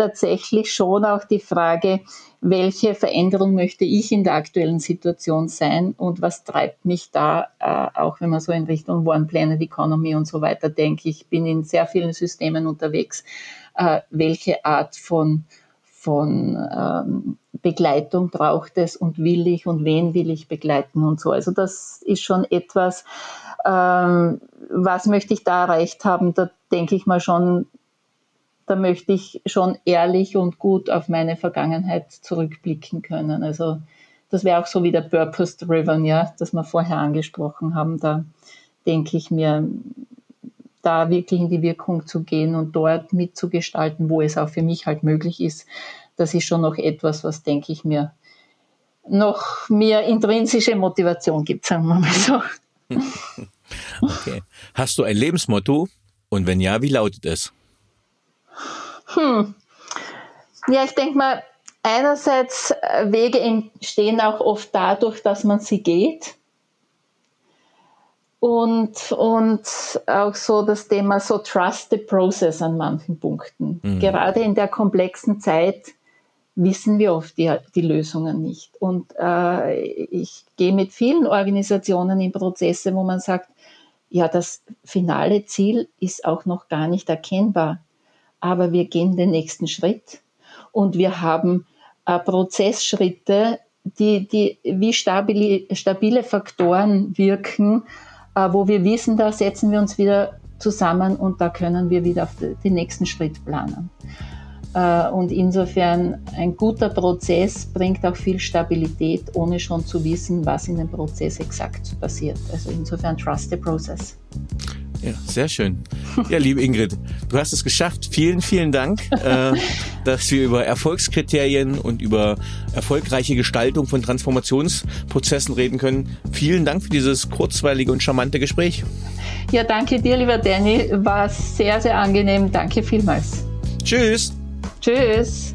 tatsächlich schon auch die Frage, welche Veränderung möchte ich in der aktuellen Situation sein und was treibt mich da, äh, auch wenn man so in Richtung One Planet Economy und so weiter denkt. Ich bin in sehr vielen Systemen unterwegs. Äh, welche Art von von ähm, Begleitung braucht es und will ich und wen will ich begleiten und so. Also das ist schon etwas, ähm, was möchte ich da erreicht haben, da denke ich mal schon, da möchte ich schon ehrlich und gut auf meine Vergangenheit zurückblicken können. Also das wäre auch so wie der Purpose Driven, ja, das wir vorher angesprochen haben. Da denke ich mir, da wirklich in die Wirkung zu gehen und dort mitzugestalten, wo es auch für mich halt möglich ist, das ist schon noch etwas, was, denke ich mir, noch mehr intrinsische Motivation gibt, sagen wir mal so. Okay. Hast du ein Lebensmotto? Und wenn ja, wie lautet es? Hm. Ja, ich denke mal, einerseits äh, Wege entstehen auch oft dadurch, dass man sie geht. Und, und auch so das Thema so Trust the Process an manchen Punkten. Mhm. Gerade in der komplexen Zeit wissen wir oft die, die Lösungen nicht. Und äh, ich gehe mit vielen Organisationen in Prozesse, wo man sagt, ja, das finale Ziel ist auch noch gar nicht erkennbar, aber wir gehen den nächsten Schritt und wir haben äh, Prozessschritte, die, die wie stabile, stabile Faktoren wirken, äh, wo wir wissen, da setzen wir uns wieder zusammen und da können wir wieder auf den nächsten Schritt planen. Äh, und insofern ein guter Prozess bringt auch viel Stabilität, ohne schon zu wissen, was in dem Prozess exakt passiert. Also insofern trust the process. Ja, sehr schön. Ja, liebe Ingrid, du hast es geschafft. Vielen, vielen Dank, äh, dass wir über Erfolgskriterien und über erfolgreiche Gestaltung von Transformationsprozessen reden können. Vielen Dank für dieses kurzweilige und charmante Gespräch. Ja, danke dir, lieber Danny. War sehr, sehr angenehm. Danke vielmals. Tschüss. Tschüss.